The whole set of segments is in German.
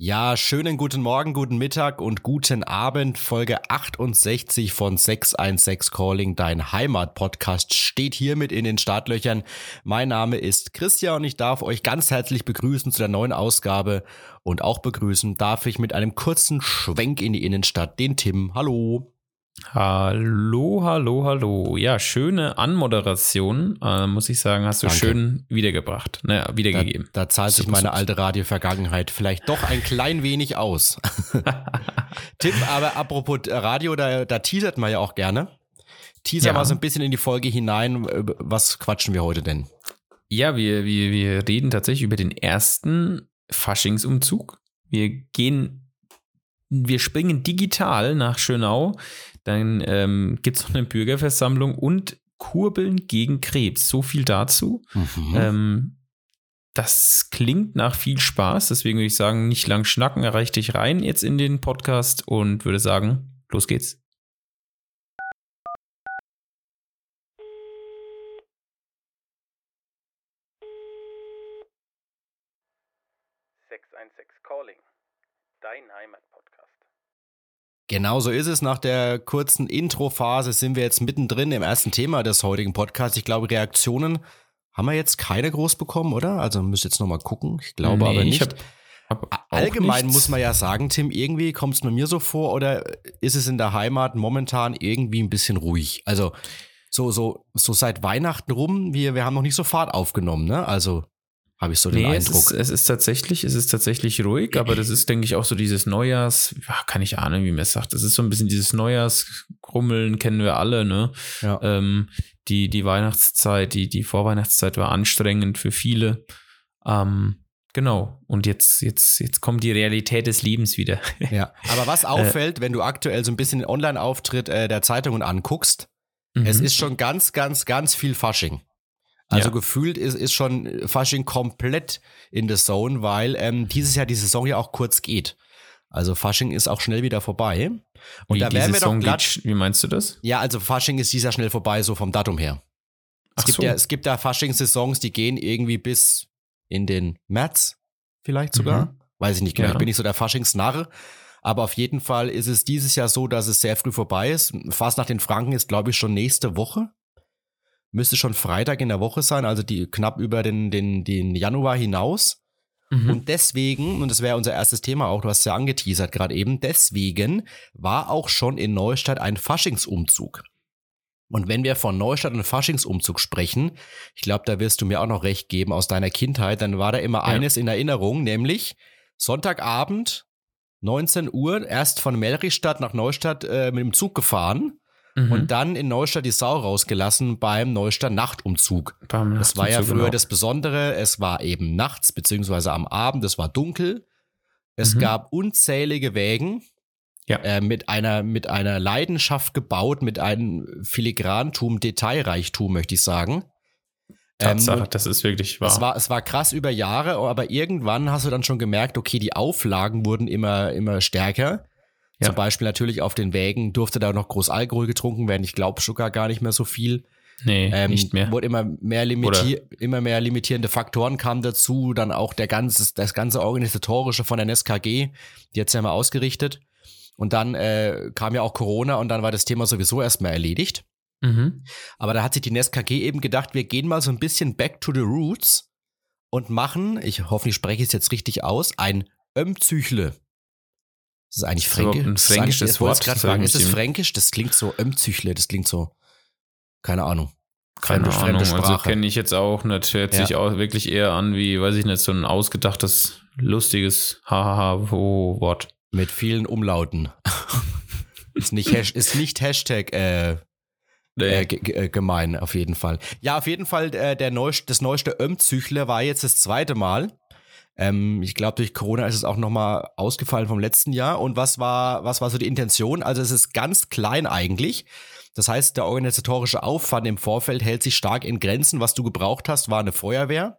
Ja, schönen guten Morgen, guten Mittag und guten Abend. Folge 68 von 616 Calling, dein Heimat-Podcast, steht hiermit in den Startlöchern. Mein Name ist Christian und ich darf euch ganz herzlich begrüßen zu der neuen Ausgabe. Und auch begrüßen darf ich mit einem kurzen Schwenk in die Innenstadt den Tim. Hallo. Hallo, hallo, hallo. Ja, schöne Anmoderation, äh, muss ich sagen, hast du Danke. schön wiedergebracht, ne, wiedergegeben. Da, da zahlt sich meine alte Radio-Vergangenheit vielleicht doch ein klein wenig aus. Tipp, aber apropos Radio, da, da teasert man ja auch gerne. Teaser ja. mal so ein bisschen in die Folge hinein. Was quatschen wir heute denn? Ja, wir, wir, wir reden tatsächlich über den ersten Faschingsumzug. Wir gehen, wir springen digital nach Schönau dann ähm, gibt es noch eine Bürgerversammlung und Kurbeln gegen Krebs. So viel dazu. Mhm. Ähm, das klingt nach viel Spaß, deswegen würde ich sagen, nicht lang schnacken, erreicht dich rein jetzt in den Podcast und würde sagen, los geht's. Calling, dein Heimat. Genau so ist es. Nach der kurzen Introphase sind wir jetzt mittendrin im ersten Thema des heutigen Podcasts. Ich glaube, Reaktionen haben wir jetzt keine groß bekommen, oder? Also müsst jetzt nochmal gucken. Ich glaube nee, aber nicht. Hab, hab Allgemein nichts. muss man ja sagen, Tim, irgendwie kommt es mir so vor oder ist es in der Heimat momentan irgendwie ein bisschen ruhig? Also so, so, so seit Weihnachten rum, wir, wir haben noch nicht so Fahrt aufgenommen, ne? Also habe ich so den nee, Eindruck. Es ist, es ist tatsächlich, es ist tatsächlich ruhig, aber das ist, denke ich, auch so dieses Neujahrs, ja, kann ich ahnen, wie man es sagt. Das ist so ein bisschen dieses Neujahrsgrummeln, kennen wir alle, ne? Ja. Ähm, die, die Weihnachtszeit, die, die Vorweihnachtszeit war anstrengend für viele. Ähm, genau. Und jetzt, jetzt, jetzt kommt die Realität des Lebens wieder. ja. Aber was auffällt, äh, wenn du aktuell so ein bisschen den Online-Auftritt äh, der Zeitungen anguckst, es mhm. ist schon ganz, ganz, ganz viel Fasching. Also ja. gefühlt ist, ist schon Fasching komplett in the Zone, weil ähm, dieses Jahr die Saison ja auch kurz geht. Also Fasching ist auch schnell wieder vorbei. Und wie, da wären wir doch glatt. wie meinst du das? Ja, also Fasching ist dieses Jahr schnell vorbei, so vom Datum her. Es Ach gibt so. ja, es gibt da Fasching-Saisons, die gehen irgendwie bis in den März, vielleicht sogar. Mhm. Weiß ich nicht genau. Ja. Ich bin nicht so der Faschingsnarr. Aber auf jeden Fall ist es dieses Jahr so, dass es sehr früh vorbei ist. Fast nach den Franken ist, glaube ich, schon nächste Woche müsste schon Freitag in der Woche sein, also die knapp über den, den, den Januar hinaus. Mhm. Und deswegen, und das wäre unser erstes Thema auch, du hast ja angeteasert gerade eben, deswegen war auch schon in Neustadt ein Faschingsumzug. Und wenn wir von Neustadt und Faschingsumzug sprechen, ich glaube, da wirst du mir auch noch recht geben aus deiner Kindheit, dann war da immer ja. eines in Erinnerung, nämlich Sonntagabend, 19 Uhr, erst von Melrichstadt nach Neustadt äh, mit dem Zug gefahren mhm. und dann in Neustadt die Sau rausgelassen beim Neustadt Nachtumzug. Beim das war ja früher genau. das Besondere. Es war eben nachts beziehungsweise am Abend. Es war dunkel. Es mhm. gab unzählige Wägen. Ja. Äh, mit einer mit einer Leidenschaft gebaut, mit einem Filigrantum, Detailreichtum, möchte ich sagen. Tatsache, ähm, das ist wirklich wahr. Es war, es war krass über Jahre, aber irgendwann hast du dann schon gemerkt, okay, die Auflagen wurden immer, immer stärker. Ja. Zum Beispiel natürlich auf den Wägen durfte da noch groß Alkohol getrunken werden. Ich glaube sogar gar nicht mehr so viel. Nee, ähm, nicht mehr. Wurde immer mehr, limitier immer mehr limitierende Faktoren kamen dazu. Dann auch der ganze, das ganze Organisatorische von der NSKG, die hat's ja mal ausgerichtet. Und dann äh, kam ja auch Corona und dann war das Thema sowieso erstmal erledigt. Mhm. Aber da hat sich die NSKG eben gedacht, wir gehen mal so ein bisschen back to the roots und machen, ich hoffe, ich spreche es jetzt richtig aus, ein Ömzüchle. Das ist eigentlich fränkisch. Ein fränkisches ist Wort. Gerade fragen, ist es fränkisch? Das klingt so Ömzüchle, das klingt so, keine Ahnung. Keine fremde, Ahnung, fremde also kenne ich jetzt auch nicht. Hört ja. sich auch wirklich eher an wie, weiß ich nicht, so ein ausgedachtes, lustiges Hahaha-Wort. Mit vielen Umlauten. ist, nicht ist nicht Hashtag äh, nee. äh, äh, gemein, auf jeden Fall. Ja, auf jeden Fall, äh, der neueste, das neueste Ömzüchle war jetzt das zweite Mal. Ähm, ich glaube, durch Corona ist es auch nochmal ausgefallen vom letzten Jahr. Und was war, was war so die Intention? Also es ist ganz klein eigentlich. Das heißt, der organisatorische Aufwand im Vorfeld hält sich stark in Grenzen. Was du gebraucht hast, war eine Feuerwehr.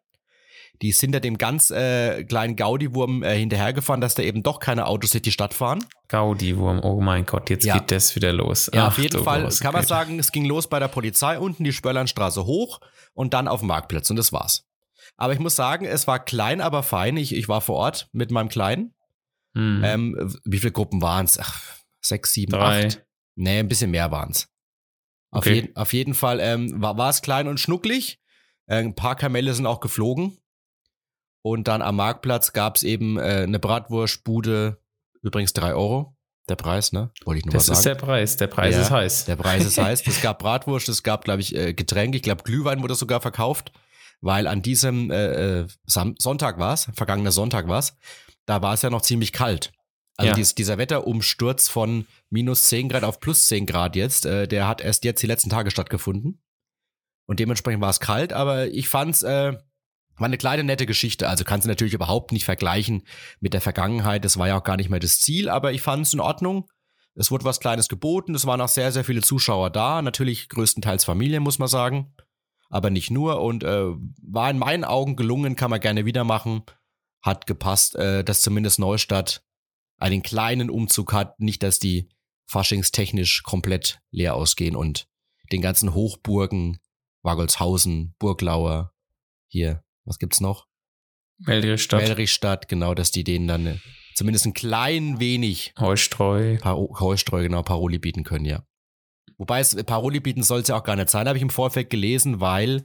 Die sind hinter dem ganz äh, kleinen Gaudi-Wurm äh, hinterhergefahren, dass da eben doch keine Autos durch die Stadt fahren. Gaudi-Wurm, oh mein Gott, jetzt ja. geht das wieder los. Ja, Ach, auf jeden Fall kann man sagen, es ging los bei der Polizei unten die Spörlandstraße hoch und dann auf dem Marktplatz und das war's. Aber ich muss sagen, es war klein, aber fein. Ich, ich war vor Ort mit meinem Kleinen. Mhm. Ähm, wie viele Gruppen waren es? Sechs, sieben, Drei. acht? Nee, ein bisschen mehr waren es. Auf, okay. je, auf jeden Fall ähm, war es klein und schnucklig. Äh, ein paar Kamelle sind auch geflogen. Und dann am Marktplatz gab es eben äh, eine Bratwurstbude, übrigens drei Euro. Der Preis, ne? Wollte ich nur das mal sagen. Das ist der Preis. Der Preis ja, ist heiß. Der Preis ist heiß. Es gab Bratwurst, es gab, glaube ich, äh, Getränke. Ich glaube, Glühwein wurde sogar verkauft, weil an diesem äh, äh Sonntag war es, vergangener Sonntag war es, da war es ja noch ziemlich kalt. Also ja. dies, dieser Wetterumsturz von minus 10 Grad auf plus 10 Grad jetzt, äh, der hat erst jetzt die letzten Tage stattgefunden. Und dementsprechend war es kalt, aber ich fand's äh, war eine kleine nette Geschichte. Also kannst du natürlich überhaupt nicht vergleichen mit der Vergangenheit. Das war ja auch gar nicht mehr das Ziel, aber ich fand es in Ordnung. Es wurde was Kleines geboten. Es waren auch sehr, sehr viele Zuschauer da. Natürlich größtenteils Familie, muss man sagen. Aber nicht nur. Und äh, war in meinen Augen gelungen, kann man gerne wieder machen. Hat gepasst, äh, dass zumindest Neustadt einen kleinen Umzug hat. Nicht, dass die faschingstechnisch komplett leer ausgehen und den ganzen Hochburgen, Wagolshausen, Burglauer, hier was gibt's noch? Melrichstadt. Melrichstadt, genau, dass die denen dann äh, zumindest ein klein wenig Heustreu. Paro Heustreu, genau, Paroli bieten können, ja. Wobei es Paroli bieten soll es ja auch gar nicht sein, habe ich im Vorfeld gelesen, weil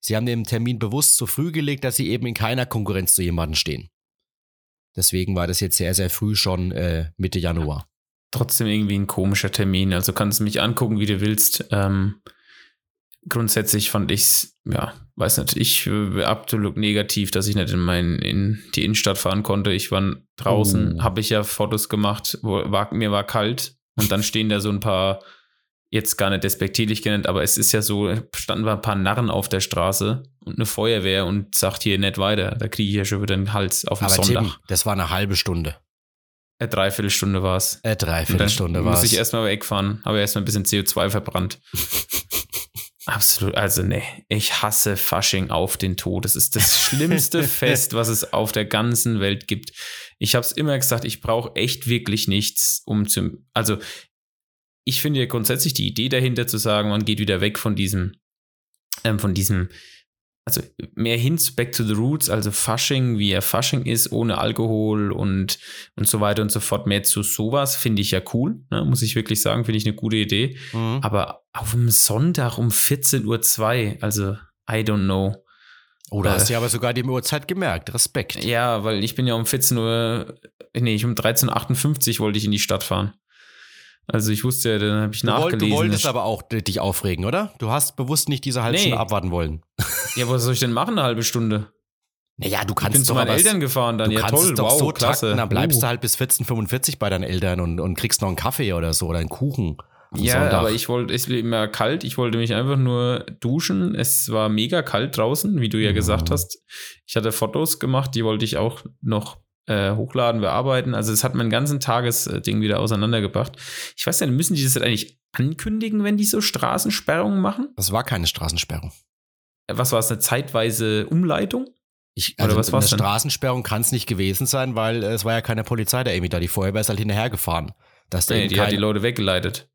sie haben den Termin bewusst so früh gelegt, dass sie eben in keiner Konkurrenz zu jemandem stehen. Deswegen war das jetzt sehr, sehr früh schon äh, Mitte Januar. Trotzdem irgendwie ein komischer Termin. Also kannst du mich angucken, wie du willst. Ähm, grundsätzlich fand ich es, ja, weiß nicht, ich äh, absolut negativ, dass ich nicht in, mein, in die Innenstadt fahren konnte. Ich war draußen, oh. habe ich ja Fotos gemacht, wo war, mir war kalt und dann stehen da so ein paar, jetzt gar nicht despektierlich genannt, aber es ist ja so, standen ein paar Narren auf der Straße und eine Feuerwehr und sagt hier nicht weiter. Da kriege ich ja schon wieder den Hals auf dem aber Sonntag. Tim, das war eine halbe Stunde. Eine Dreiviertelstunde war es. Eine Dreiviertelstunde war es. Muss ich erstmal wegfahren, habe erstmal ein bisschen CO2 verbrannt. Absolut, also nee, ich hasse Fasching auf den Tod. Das ist das schlimmste Fest, was es auf der ganzen Welt gibt. Ich habe es immer gesagt, ich brauche echt wirklich nichts, um zu. Also, ich finde ja grundsätzlich die Idee dahinter zu sagen, man geht wieder weg von diesem, ähm, von diesem also mehr hin back to the roots, also Fasching, wie er Fasching ist, ohne Alkohol und, und so weiter und so fort, mehr zu sowas, finde ich ja cool, ne, muss ich wirklich sagen, finde ich eine gute Idee. Mhm. Aber auf dem Sonntag um 14.02 Uhr, also I don't know. Oder oh, hast du ja aber sogar die Uhrzeit gemerkt, Respekt. Ja, weil ich bin ja um 14 Uhr, nee, ich um 13.58 Uhr wollte ich in die Stadt fahren. Also ich wusste ja, dann habe ich nachgelesen. Du wolltest aber auch dich aufregen, oder? Du hast bewusst nicht diese halbe nee. Stunde abwarten wollen. Ja, was soll ich denn machen, eine halbe Stunde? Naja, du kannst ich bin zu meinen Eltern gefahren dann. Du ja, kannst toll, doch wow, so klasse. Takten, dann bleibst uh. du halt bis 14.45 bei deinen Eltern und, und kriegst noch einen Kaffee oder so oder einen Kuchen. Ja, Sonntag. aber ich wollte, es war immer kalt, ich wollte mich einfach nur duschen. Es war mega kalt draußen, wie du ja mhm. gesagt hast. Ich hatte Fotos gemacht, die wollte ich auch noch äh, hochladen, bearbeiten. Also es hat mein ganzen Tagesding wieder auseinandergebracht. Ich weiß nicht, müssen die das eigentlich ankündigen, wenn die so Straßensperrungen machen? Das war keine Straßensperrung. Äh, was war es, eine zeitweise Umleitung? Ich, also Oder was eine Straßensperrung kann es nicht gewesen sein, weil äh, es war ja keine Polizei der Amy da. Die Feuerwehr ist halt hinterhergefahren. Dass nee, die hat die Leute weggeleitet.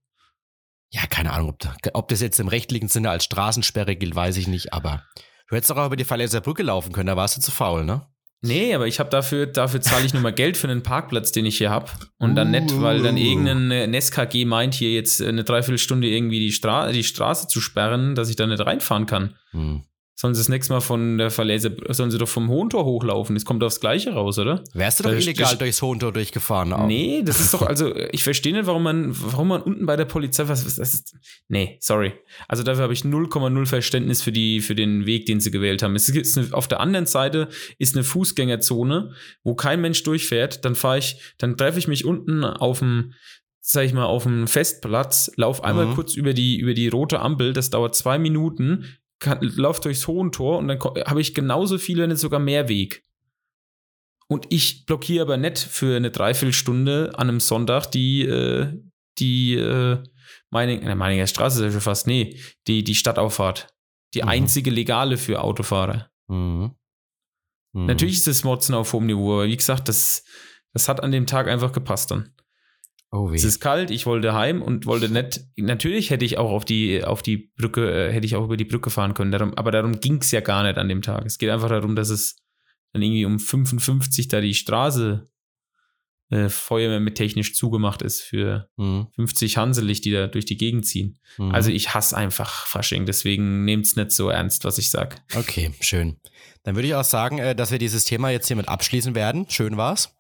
Ja, keine Ahnung, ob, ob, das jetzt im rechtlichen Sinne als Straßensperre gilt, weiß ich nicht, aber du hättest doch auch über die Verleser Brücke laufen können, da warst du zu faul, ne? Nee, aber ich habe dafür, dafür zahle ich nur mal Geld für einen Parkplatz, den ich hier habe. Und dann nicht, weil dann irgendein NSKG meint, hier jetzt eine Dreiviertelstunde irgendwie die, Stra die Straße zu sperren, dass ich da nicht reinfahren kann. Hm. Sollen sie das nächste Mal von der Verlese, sollen sie doch vom Hohentor hochlaufen? Das kommt aufs Gleiche raus, oder? Wärst du doch das illegal durchs Hohentor durchgefahren? Auch. Nee, das ist doch, also, ich verstehe nicht, warum man, warum man unten bei der Polizei, was, was das ist, nee, sorry. Also dafür habe ich 0,0 Verständnis für die, für den Weg, den sie gewählt haben. Es ist eine, auf der anderen Seite ist eine Fußgängerzone, wo kein Mensch durchfährt. Dann fahre ich, dann treffe ich mich unten auf dem, sag ich mal, auf dem Festplatz, lauf einmal mhm. kurz über die, über die rote Ampel, das dauert zwei Minuten, kann, lauf durchs Hohentor und dann habe ich genauso viel, wenn nicht sogar mehr Weg. Und ich blockiere aber nicht für eine Dreiviertelstunde an einem Sonntag die, äh, die äh, Meining, äh, Meininger Straße ist ja schon fast, nee, die, die Stadtauffahrt. Die mhm. einzige legale für Autofahrer. Mhm. Mhm. Natürlich ist das Motzen auf hohem Niveau, aber wie gesagt, das, das hat an dem Tag einfach gepasst dann. Oh, es ist kalt, ich wollte heim und wollte nicht. Natürlich hätte ich auch auf die, auf die Brücke, äh, hätte ich auch über die Brücke fahren können, darum, aber darum ging es ja gar nicht an dem Tag. Es geht einfach darum, dass es dann irgendwie um 55 da die Straße, äh, Feuerwehr mit technisch zugemacht ist für mhm. 50 Hanselig, die da durch die Gegend ziehen. Mhm. Also ich hasse einfach Fasching, deswegen nehmt es nicht so ernst, was ich sage. Okay, schön. Dann würde ich auch sagen, äh, dass wir dieses Thema jetzt hiermit abschließen werden. Schön war's.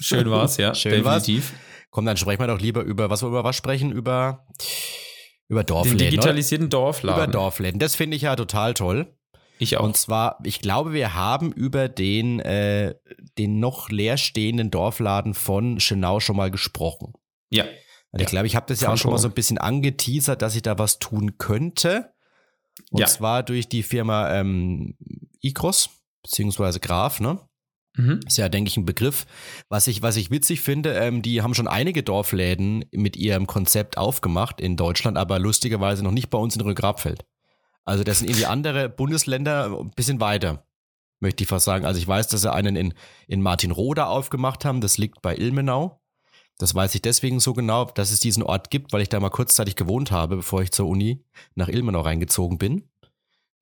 Schön war's, ja. Schön definitiv. War's. Komm, dann sprechen wir doch lieber über, was wir über was sprechen? Über, über Dorfläden. Den digitalisierten oder? Dorfladen. Über Dorfläden. Das finde ich ja total toll. Ich auch. Und zwar, ich glaube, wir haben über den, äh, den noch leerstehenden Dorfladen von Schenau schon mal gesprochen. Ja. Also ich glaube, ich habe das ja auch schon mal so ein bisschen angeteasert, dass ich da was tun könnte. Und ja. zwar durch die Firma ähm, Icros, beziehungsweise Graf, ne? Mhm. Ist ja, denke ich, ein Begriff. Was ich, was ich witzig finde, ähm, die haben schon einige Dorfläden mit ihrem Konzept aufgemacht in Deutschland, aber lustigerweise noch nicht bei uns in Rückgrabfeld. Also das sind irgendwie andere Bundesländer ein bisschen weiter, möchte ich fast sagen. Also ich weiß, dass sie einen in, in Martinroda aufgemacht haben, das liegt bei Ilmenau. Das weiß ich deswegen so genau, dass es diesen Ort gibt, weil ich da mal kurzzeitig gewohnt habe, bevor ich zur Uni nach Ilmenau reingezogen bin.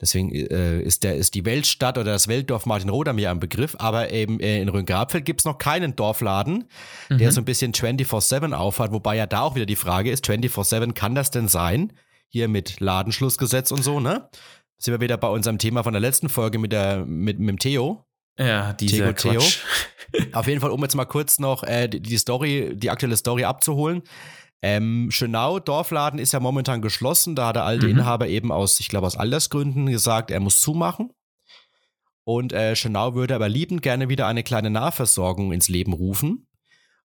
Deswegen äh, ist, der, ist die Weltstadt oder das Weltdorf Martinroda mir ein Begriff, aber eben äh, in Rhön-Grabfeld gibt es noch keinen Dorfladen, mhm. der so ein bisschen 24-7 aufhat, wobei ja da auch wieder die Frage ist, 24-7, kann das denn sein? Hier mit Ladenschlussgesetz und so, ne? Sind wir wieder bei unserem Thema von der letzten Folge mit, der, mit, mit dem Theo. Ja, dieser Theo, Quatsch. Theo. Auf jeden Fall, um jetzt mal kurz noch äh, die Story, die aktuelle Story abzuholen. Ähm, Schönau, Dorfladen ist ja momentan geschlossen. Da hat der alte mhm. Inhaber eben aus, ich glaube, aus Altersgründen gesagt, er muss zumachen. Und äh, Schönau würde aber liebend gerne wieder eine kleine Nahversorgung ins Leben rufen.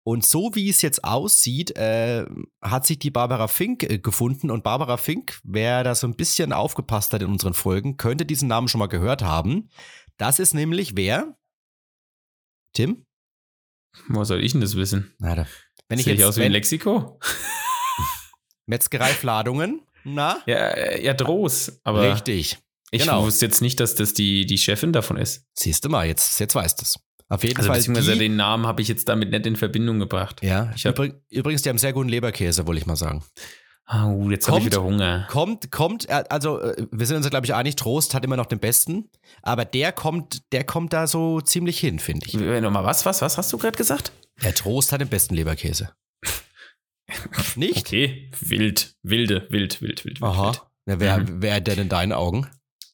Und so wie es jetzt aussieht, äh, hat sich die Barbara Fink äh, gefunden. Und Barbara Fink, wer da so ein bisschen aufgepasst hat in unseren Folgen, könnte diesen Namen schon mal gehört haben. Das ist nämlich wer? Tim? Wo soll ich denn das wissen? Na, da wenn ich Sehe jetzt, ich aus wie ein Lexiko? Metzgereifladungen, na? Ja, äh, ja, Droß, aber. Richtig. Ich genau. wusste jetzt nicht, dass das die, die Chefin davon ist. Siehst du mal, jetzt, jetzt weißt du es. Auf jeden also Fall. Beziehungsweise die, den Namen habe ich jetzt damit nicht in Verbindung gebracht. Ja, ich hab, übrigens, die haben sehr guten Leberkäse, wollte ich mal sagen. Oh, jetzt habe ich wieder Hunger. Kommt, kommt, äh, also äh, wir sind uns, glaube ich, einig, Trost hat immer noch den besten, aber der kommt, der kommt da so ziemlich hin, finde ich. Nochmal, was, was, was hast du gerade gesagt? Der Trost hat den besten Leberkäse. Nicht? Okay, wild, wilde, wild, wild, wild. Aha. Wild. Ja, wer, mhm. wer denn in deinen Augen?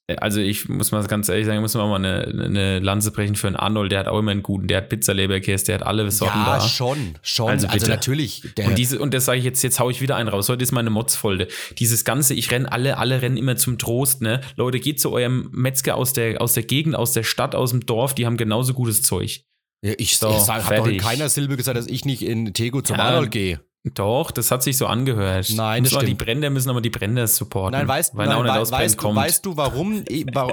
Äh, also ich muss mal ganz ehrlich sagen, muss man mal eine, eine Lanze brechen für einen Arnold, der hat auch immer einen guten, der hat Pizza-Leberkäse, der hat alle Sorten ja, da. Ja, schon, schon. Also, also natürlich. und, diese, und das sage ich jetzt, jetzt haue ich wieder einen raus. Heute ist meine Motzfolge. Dieses Ganze, ich renne alle, alle rennen immer zum Trost, ne? Leute, geht zu eurem Metzger aus der, aus der Gegend, aus der Stadt, aus dem Dorf, die haben genauso gutes Zeug. Ja, ich so, ich habe doch in keiner Silbe gesagt, dass ich nicht in Tego zum ja, Arnold gehe. Doch, das hat sich so angehört. Nein, das stimmt. Die Brände müssen aber die Brände supporten. Nein, weißt, weil nein, we weißt, du, weißt du, warum?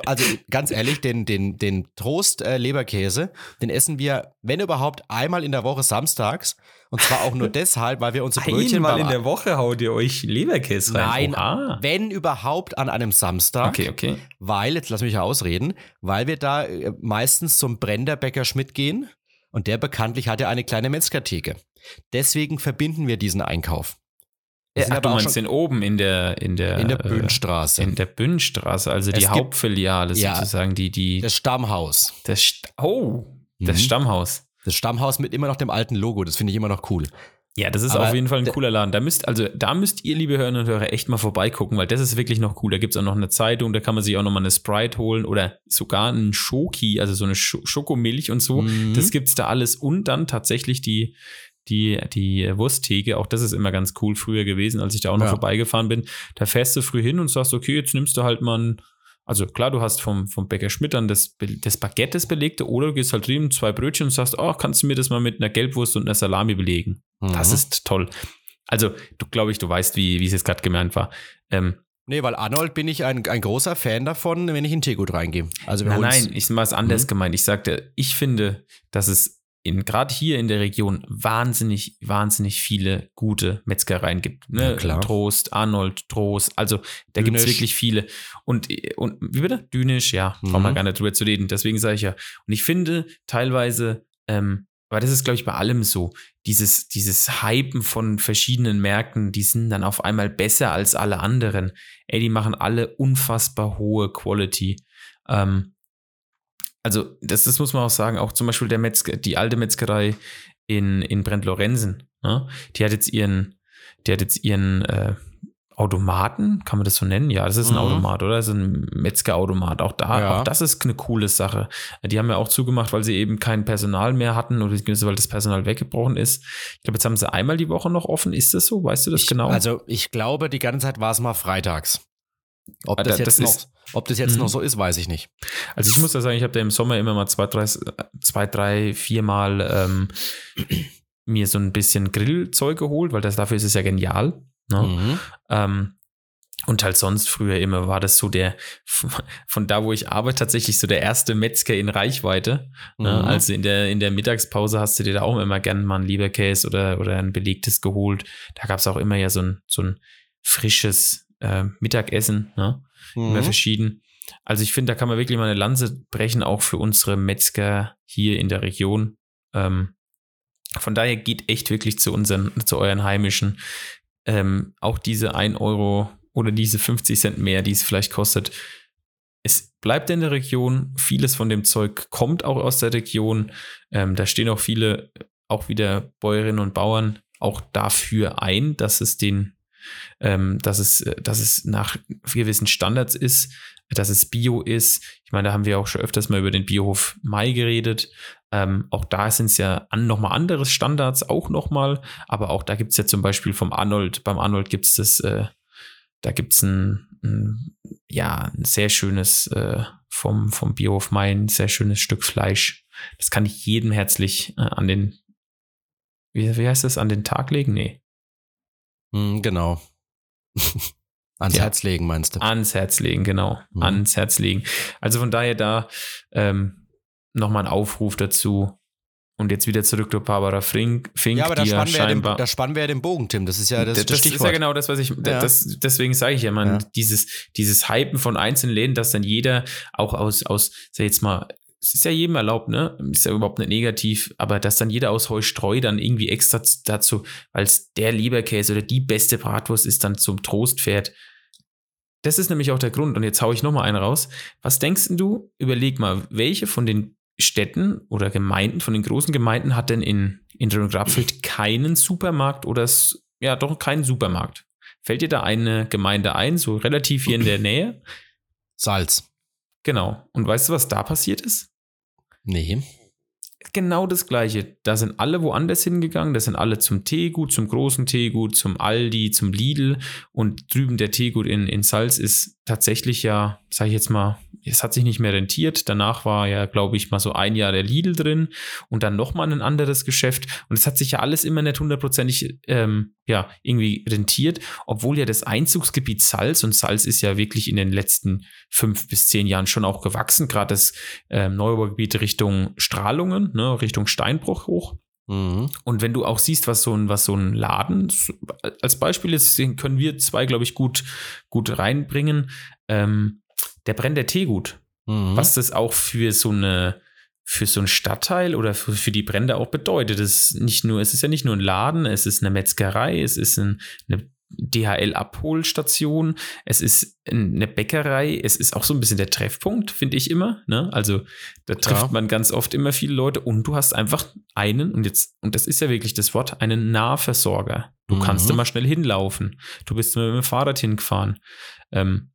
Also ganz ehrlich, den, den, den Trost äh, Leberkäse, den essen wir, wenn überhaupt, einmal in der Woche samstags. Und zwar auch nur deshalb, weil wir unsere Brötchen Einmal in der Woche haut ihr euch Leberkäse rein. Nein, Oha. wenn überhaupt an einem Samstag. Okay, okay. Weil, jetzt lass mich ja ausreden, weil wir da äh, meistens zum Brenderbäcker Schmidt gehen. Und der bekanntlich hatte eine kleine Metzgertheke. Deswegen verbinden wir diesen Einkauf. Wir Ach, du meinst den oben in der in der in der Bündstraße. In der Bündstraße, also die Hauptfiliale ja, sozusagen, die die das Stammhaus. Das St oh, das mhm. Stammhaus. Das Stammhaus mit immer noch dem alten Logo, das finde ich immer noch cool. Ja, das ist Aber auf jeden Fall ein cooler Laden. Da müsst, also da müsst ihr, liebe Hörerinnen und Hörer, echt mal vorbeigucken, weil das ist wirklich noch cool. Da gibt es auch noch eine Zeitung, da kann man sich auch noch mal eine Sprite holen oder sogar einen Schoki, also so eine Sch Schokomilch und so. Mhm. Das gibt's da alles. Und dann tatsächlich die, die, die Wursttheke, auch das ist immer ganz cool früher gewesen, als ich da auch noch ja. vorbeigefahren bin. Da fährst du früh hin und sagst, okay, jetzt nimmst du halt mal ein also klar, du hast vom, vom Bäcker Schmidt dann das, das Baguette, das belegte, oder du gehst halt drüben zwei Brötchen und sagst, oh, kannst du mir das mal mit einer Gelbwurst und einer Salami belegen? Mhm. Das ist toll. Also, du glaube ich, du weißt, wie, wie es jetzt gerade gemeint war. Ähm, Nee, weil Arnold bin ich ein, ein großer Fan davon, wenn ich in Tegut reingehe. Also nein, nein, ich mal es anders mhm. gemeint. Ich sagte, ich finde, dass es in gerade hier in der Region wahnsinnig, wahnsinnig viele gute Metzgereien gibt. Ne? Ja, Trost, Arnold, Trost, also da gibt es wirklich viele. Und, und wie bitte? Dünisch, ja, mhm. brauchen wir gar nicht drüber zu reden. Deswegen sage ich ja. Und ich finde teilweise, ähm, aber das ist, glaube ich, bei allem so, dieses, dieses Hypen von verschiedenen Märkten, die sind dann auf einmal besser als alle anderen. Ey, die machen alle unfassbar hohe Quality. Ähm, also das, das muss man auch sagen, auch zum Beispiel der Metzger, die alte Metzgerei in, in Brent Lorenzen. Ne? Die hat jetzt ihren, die hat jetzt ihren äh, Automaten, kann man das so nennen? Ja, das ist ein mhm. Automat, oder? Das ist ein Metzgerautomat. Auch da, ja. auch das ist eine coole Sache. Die haben ja auch zugemacht, weil sie eben kein Personal mehr hatten oder weil das Personal weggebrochen ist. Ich glaube, jetzt haben sie einmal die Woche noch offen. Ist das so? Weißt du das ich, genau? Also, ich glaube, die ganze Zeit war es mal freitags. Ob ah, das, jetzt das noch, ist, ob das jetzt noch mhm. so ist, weiß ich nicht. Also ich muss da sagen, ich habe da im Sommer immer mal zwei, drei, zwei, drei viermal ähm, mir so ein bisschen Grillzeug geholt, weil das dafür ist es ja genial. Ne? Mhm. Ähm, und halt sonst früher immer war das so der, von da, wo ich arbeite, tatsächlich so der erste Metzger in Reichweite. Ne? Mhm. Also in der, in der Mittagspause hast du dir da auch immer gern mal einen Lieberkäse oder, oder ein belegtes geholt. Da gab es auch immer ja so ein, so ein frisches äh, Mittagessen, ne? Mhm. immer verschieden. Also ich finde, da kann man wirklich mal eine Lanze brechen, auch für unsere Metzger hier in der Region. Ähm, von daher geht echt wirklich zu unseren, zu euren heimischen ähm, auch diese 1 Euro oder diese 50 Cent mehr, die es vielleicht kostet, es bleibt in der Region. Vieles von dem Zeug kommt auch aus der Region. Ähm, da stehen auch viele, auch wieder Bäuerinnen und Bauern, auch dafür ein, dass es den, ähm, dass es, dass es nach gewissen Standards ist, dass es Bio ist. Ich meine, da haben wir auch schon öfters mal über den Biohof Mai geredet. Ähm, auch da sind es ja an, nochmal andere Standards, auch nochmal. Aber auch da gibt es ja zum Beispiel vom Arnold, beim Arnold gibt es das, äh, da gibt es ein, ein, ja, ein sehr schönes, äh, vom, vom Biohof Main, sehr schönes Stück Fleisch. Das kann ich jedem herzlich äh, an den, wie, wie heißt das, an den Tag legen? Nee. Mm, genau. Ans ja. Herz legen, meinst du? Ans Herz legen, genau. Mhm. Ans Herz legen. Also von daher da ähm, nochmal ein Aufruf dazu. Und jetzt wieder zurück zu Barbara Fink. Fink ja, aber da spannen, ja den, da spannen wir ja den Bogen, Tim. Das ist ja das, das, das Stichwort. ist ja genau das, was ich. Ja. Das, deswegen sage ich ja, man, ja. dieses, dieses Hypen von einzelnen Läden, dass dann jeder auch aus, aus, sag jetzt mal, es ist ja jedem erlaubt, ne? Ist ja überhaupt nicht negativ, aber dass dann jeder aus Heustreu dann irgendwie extra dazu, es der Lieberkäse oder die beste Bratwurst ist, dann zum Trost fährt. Das ist nämlich auch der Grund. Und jetzt haue ich nochmal einen raus. Was denkst du? Überleg mal, welche von den Städten oder Gemeinden, von den großen Gemeinden hat denn in, in Grabfeld keinen Supermarkt oder ja, doch keinen Supermarkt? Fällt dir da eine Gemeinde ein, so relativ hier in der Nähe? Salz. Genau. Und weißt du, was da passiert ist? Nee genau das Gleiche. Da sind alle woanders hingegangen. Da sind alle zum Teegut, zum großen Teegut, zum Aldi, zum Lidl. Und drüben der Teegut in, in Salz ist tatsächlich ja, sage ich jetzt mal, es hat sich nicht mehr rentiert. Danach war ja, glaube ich, mal so ein Jahr der Lidl drin und dann nochmal ein anderes Geschäft. Und es hat sich ja alles immer nicht hundertprozentig ähm, ja, irgendwie rentiert, obwohl ja das Einzugsgebiet Salz und Salz ist ja wirklich in den letzten fünf bis zehn Jahren schon auch gewachsen, gerade das ähm, Neubaugebiet Richtung Strahlungen, ne, Richtung Steinbruch hoch. Mhm. Und wenn du auch siehst, was so ein, was so ein Laden als Beispiel ist, den können wir zwei, glaube ich, gut, gut reinbringen. Ähm, der brennt der Teegut. Mhm. Was das auch für so eine, für so ein Stadtteil oder für, für die Brände auch bedeutet. Es ist nicht nur, es ist ja nicht nur ein Laden, es ist eine Metzgerei, es ist ein, eine DHL-Abholstation, es ist eine Bäckerei, es ist auch so ein bisschen der Treffpunkt, finde ich immer. Ne? Also da trifft ja. man ganz oft immer viele Leute und du hast einfach einen, und jetzt, und das ist ja wirklich das Wort, einen Nahversorger. Du mhm. kannst immer schnell hinlaufen. Du bist immer mit dem Fahrrad hingefahren. Ähm,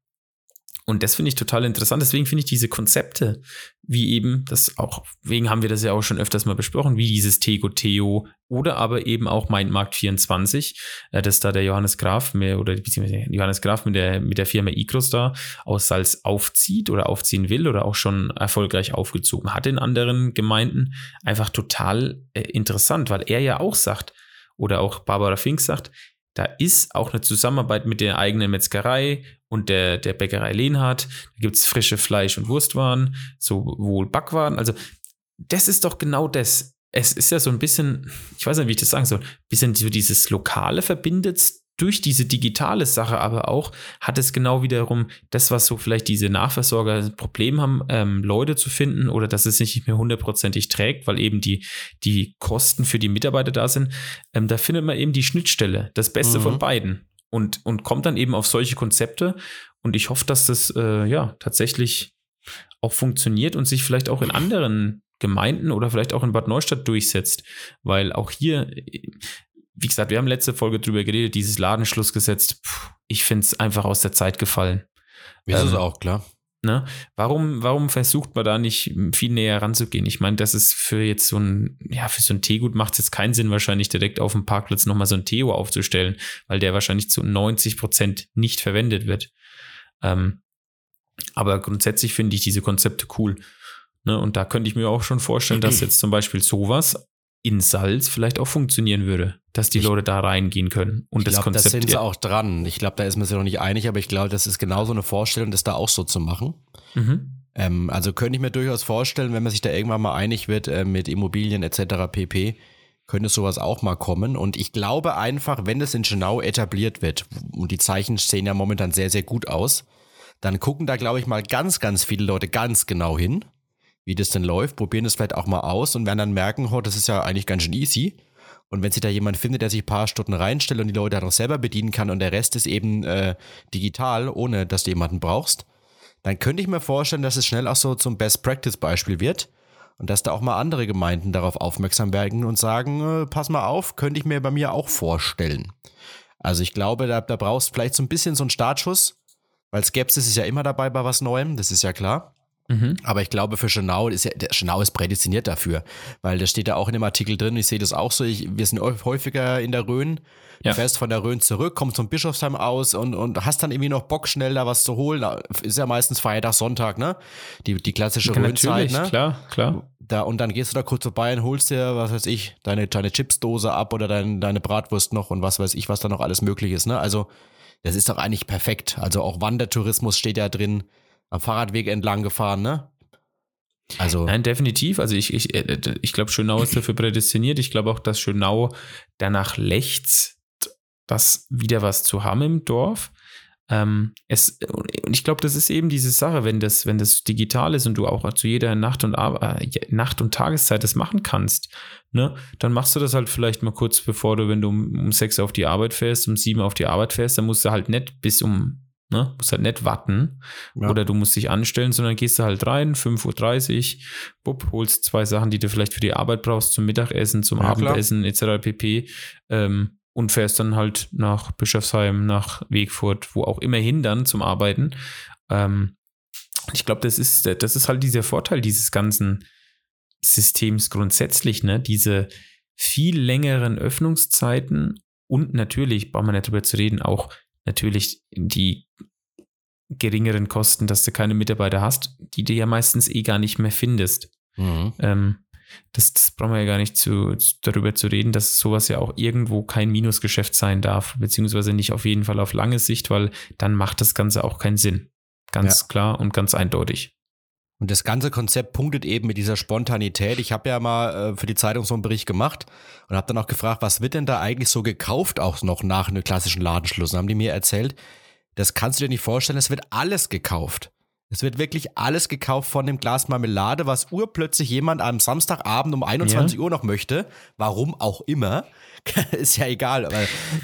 und das finde ich total interessant. Deswegen finde ich diese Konzepte, wie eben, das auch, wegen haben wir das ja auch schon öfters mal besprochen, wie dieses Tego Theo oder aber eben auch Mindmarkt 24, äh, dass da der Johannes Graf mehr, oder beziehungsweise Johannes Graf mit der, mit der Firma Ikros da aus Salz aufzieht oder aufziehen will oder auch schon erfolgreich aufgezogen hat in anderen Gemeinden. Einfach total äh, interessant, weil er ja auch sagt, oder auch Barbara Fink sagt, da ist auch eine Zusammenarbeit mit der eigenen Metzgerei und der, der Bäckerei Lehnhardt. Da gibt es frische Fleisch- und Wurstwaren, sowohl Backwaren. Also, das ist doch genau das. Es ist ja so ein bisschen, ich weiß nicht, wie ich das sagen soll, ein bisschen so dieses Lokale verbindet durch diese digitale Sache aber auch hat es genau wiederum das, was so vielleicht diese Nachversorger Problem haben, ähm, Leute zu finden oder dass es nicht mehr hundertprozentig trägt, weil eben die, die Kosten für die Mitarbeiter da sind. Ähm, da findet man eben die Schnittstelle, das Beste mhm. von beiden und, und kommt dann eben auf solche Konzepte. Und ich hoffe, dass das äh, ja tatsächlich auch funktioniert und sich vielleicht auch in anderen Gemeinden oder vielleicht auch in Bad Neustadt durchsetzt. Weil auch hier, wie gesagt, wir haben letzte Folge drüber geredet, dieses Ladenschlussgesetz, ich finde es einfach aus der Zeit gefallen. Ist ähm, es auch, klar. Ne? Warum, warum versucht man da nicht viel näher ranzugehen? Ich meine, das ist für jetzt so ein, ja, für so ein Teegut macht es jetzt keinen Sinn, wahrscheinlich direkt auf dem Parkplatz nochmal so ein Theo aufzustellen, weil der wahrscheinlich zu 90 Prozent nicht verwendet wird. Ähm, aber grundsätzlich finde ich diese Konzepte cool. Ne? Und da könnte ich mir auch schon vorstellen, dass jetzt zum Beispiel sowas in Salz vielleicht auch funktionieren würde, dass die ich, Leute da reingehen können. Und ich das Konzept. Da sind sie auch dran. Ich glaube, da ist man sich noch nicht einig, aber ich glaube, das ist genauso eine Vorstellung, das da auch so zu machen. Mhm. Ähm, also könnte ich mir durchaus vorstellen, wenn man sich da irgendwann mal einig wird äh, mit Immobilien etc. pp., könnte sowas auch mal kommen. Und ich glaube einfach, wenn das in Genau etabliert wird, und die Zeichen sehen ja momentan sehr, sehr gut aus, dann gucken da, glaube ich, mal ganz, ganz viele Leute ganz genau hin wie das denn läuft, probieren das vielleicht auch mal aus und werden dann merken, oh, das ist ja eigentlich ganz schön easy. Und wenn sich da jemand findet, der sich ein paar Stunden reinstellt und die Leute dann auch selber bedienen kann und der Rest ist eben äh, digital, ohne dass du jemanden brauchst, dann könnte ich mir vorstellen, dass es schnell auch so zum Best-Practice-Beispiel wird und dass da auch mal andere Gemeinden darauf aufmerksam werden und sagen, äh, pass mal auf, könnte ich mir bei mir auch vorstellen. Also ich glaube, da, da brauchst vielleicht so ein bisschen so einen Startschuss, weil Skepsis ist ja immer dabei bei was Neuem, das ist ja klar. Mhm. Aber ich glaube, für Schönau ist ja, der Schönau ist prädestiniert dafür, weil das steht da auch in dem Artikel drin. Ich sehe das auch so. Ich, wir sind häufiger in der Rhön. Ja. Du fährst von der Rhön zurück, kommst zum Bischofsheim aus und, und hast dann irgendwie noch Bock, schnell da was zu holen. Ist ja meistens Feiertag, Sonntag, ne? Die, die klassische ja, Rhönzeit, ne? Klar, klar. Da, und dann gehst du da kurz vorbei und holst dir, was weiß ich, deine, deine Chipsdose ab oder dein, deine Bratwurst noch und was weiß ich, was da noch alles möglich ist, ne? Also, das ist doch eigentlich perfekt. Also auch Wandertourismus steht ja drin, am Fahrradweg entlang gefahren, ne? Also Nein, definitiv. Also ich, ich, äh, ich glaube, Schönau ist dafür prädestiniert. Ich glaube auch, dass Schönau danach lechzt, das wieder was zu haben im Dorf. Ähm, es, und ich glaube, das ist eben diese Sache, wenn das, wenn das digital ist und du auch zu jeder Nacht und, äh, Nacht und Tageszeit das machen kannst, ne, dann machst du das halt vielleicht mal kurz bevor du, wenn du um, um sechs auf die Arbeit fährst, um sieben auf die Arbeit fährst, dann musst du halt nicht bis um Ne? Musst halt nicht warten ja. oder du musst dich anstellen, sondern gehst du halt rein, 5.30 Uhr, bupp, holst zwei Sachen, die du vielleicht für die Arbeit brauchst, zum Mittagessen, zum ja, Abendessen etc. pp. Ähm, und fährst dann halt nach Bischofsheim, nach Wegfurt, wo auch immer hin dann zum Arbeiten. Ähm, ich glaube, das ist, das ist halt dieser Vorteil dieses ganzen Systems grundsätzlich, ne? Diese viel längeren Öffnungszeiten und natürlich, brauchen wir nicht drüber zu reden, auch natürlich die geringeren Kosten, dass du keine Mitarbeiter hast, die du ja meistens eh gar nicht mehr findest. Mhm. Ähm, das, das brauchen wir ja gar nicht zu, darüber zu reden, dass sowas ja auch irgendwo kein Minusgeschäft sein darf, beziehungsweise nicht auf jeden Fall auf lange Sicht, weil dann macht das Ganze auch keinen Sinn. Ganz ja. klar und ganz eindeutig. Und das ganze Konzept punktet eben mit dieser Spontanität. Ich habe ja mal äh, für die Zeitung so einen Bericht gemacht und habe dann auch gefragt, was wird denn da eigentlich so gekauft, auch noch nach einem klassischen Ladenschluss? Und haben die mir erzählt, das kannst du dir nicht vorstellen, es wird alles gekauft. Es wird wirklich alles gekauft von dem Glas Marmelade, was urplötzlich jemand am Samstagabend um 21 ja. Uhr noch möchte. Warum auch immer. ist ja egal.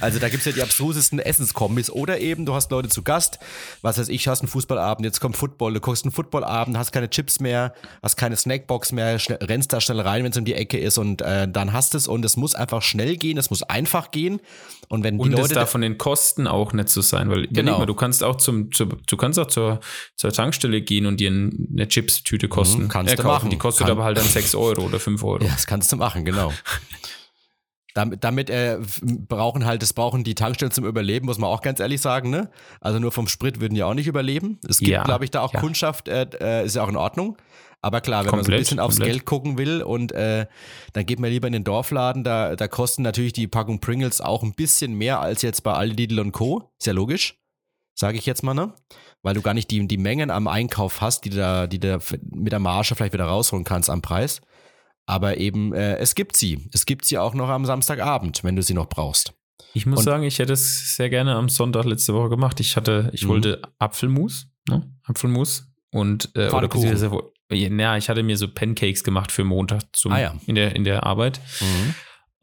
Also da gibt es ja die abstrusesten Essenskombis. Oder eben, du hast Leute zu Gast, was weiß ich, hast einen Fußballabend, jetzt kommt Football, du guckst einen Footballabend, hast keine Chips mehr, hast keine Snackbox mehr, rennst da schnell rein, wenn es um die Ecke ist und äh, dann hast es und es muss einfach schnell gehen, es muss einfach gehen. Und wenn die und Leute. es darf von den Kosten auch nicht so sein, weil genau. Mal, du kannst auch zum, zu, du kannst auch zur, zur Tankstelle gehen und dir eine Chips-Tüte kosten. Mhm, kannst äh, du machen. Die kostet Kann. aber halt dann 6 Euro oder 5 Euro. Ja, das kannst du machen, genau. Damit, damit äh, brauchen halt, das brauchen die Tankstellen zum Überleben, muss man auch ganz ehrlich sagen, ne? Also nur vom Sprit würden die auch nicht überleben. Es gibt, ja, glaube ich, da auch ja. Kundschaft, äh, äh, ist ja auch in Ordnung. Aber klar, wenn komplett, man so ein bisschen aufs komplett. Geld gucken will und äh, dann geht man lieber in den Dorfladen, da, da kosten natürlich die Packung Pringles auch ein bisschen mehr als jetzt bei Aldi, Lidl und Co. Ist ja logisch, sage ich jetzt mal, ne? Weil du gar nicht die, die Mengen am Einkauf hast, die du da, die du mit der Marge vielleicht wieder rausholen kannst am Preis. Aber eben, äh, es gibt sie. Es gibt sie auch noch am Samstagabend, wenn du sie noch brauchst. Ich muss und, sagen, ich hätte es sehr gerne am Sonntag letzte Woche gemacht. Ich hatte, ich mhm. wollte Apfelmus, ne? Apfelmus und äh, oder ja, ich hatte mir so Pancakes gemacht für Montag zum, ah, ja. in, der, in der Arbeit. Mhm.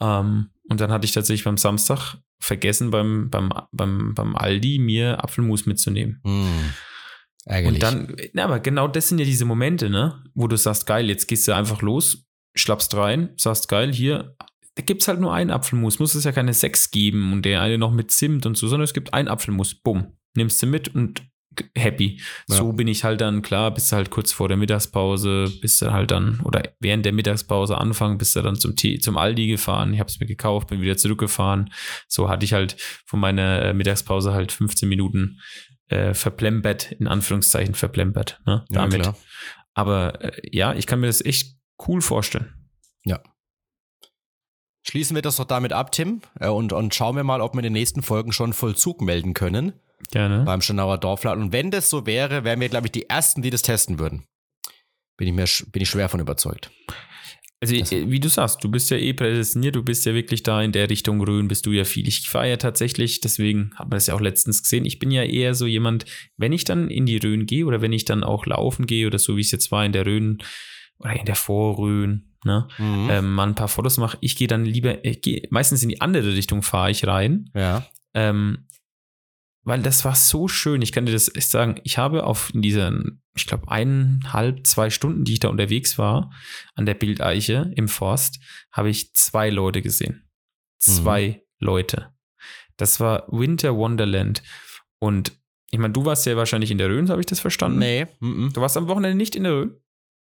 Ähm, und dann hatte ich tatsächlich beim Samstag vergessen, beim, beim, beim, beim Aldi mir Apfelmus mitzunehmen. Mhm. Ärgerlich. Und dann, na, aber genau das sind ja diese Momente, ne, wo du sagst, geil, jetzt gehst du einfach los, schlappst rein, sagst, geil, hier, da gibt es halt nur einen Apfelmus, muss es ja keine sechs geben und der eine noch mit Zimt und so, sondern es gibt einen Apfelmus, bumm, nimmst du mit und happy. Ja. So bin ich halt dann, klar, bist du halt kurz vor der Mittagspause, bist du halt dann, oder während der Mittagspause anfangen, bist du dann zum, T zum Aldi gefahren, ich habe es mir gekauft, bin wieder zurückgefahren. So hatte ich halt von meiner äh, Mittagspause halt 15 Minuten äh, verplempert, in Anführungszeichen verplempert, ne, damit. Ja, Aber äh, ja, ich kann mir das echt cool vorstellen. Ja. Schließen wir das doch damit ab, Tim, äh, und, und schauen wir mal, ob wir in den nächsten Folgen schon Vollzug melden können. Gerne. Beim Schenauer Dorfladen. Und wenn das so wäre, wären wir, glaube ich, die Ersten, die das testen würden. Bin ich, mir, bin ich schwer von überzeugt. Also, äh, wie du sagst, du bist ja eh prädestiniert, du bist ja wirklich da in der Richtung Rhön, bist du ja viel. Ich fahre ja tatsächlich, deswegen haben wir das ja auch letztens gesehen. Ich bin ja eher so jemand, wenn ich dann in die Rhön gehe oder wenn ich dann auch laufen gehe oder so wie es jetzt war in der Rhön oder in der Vorrhön, ne, mhm. ähm, mal ein paar Fotos mache, ich gehe dann lieber, ich geh, meistens in die andere Richtung fahre ich rein. Ja. Ähm, weil das war so schön. Ich kann dir das echt sagen. Ich habe auf in diesen, ich glaube, eineinhalb, zwei Stunden, die ich da unterwegs war, an der Bildeiche im Forst, habe ich zwei Leute gesehen. Zwei mhm. Leute. Das war Winter Wonderland. Und ich meine, du warst ja wahrscheinlich in der Rhön, habe ich das verstanden? Nee. M -m. Du warst am Wochenende nicht in der Rhön?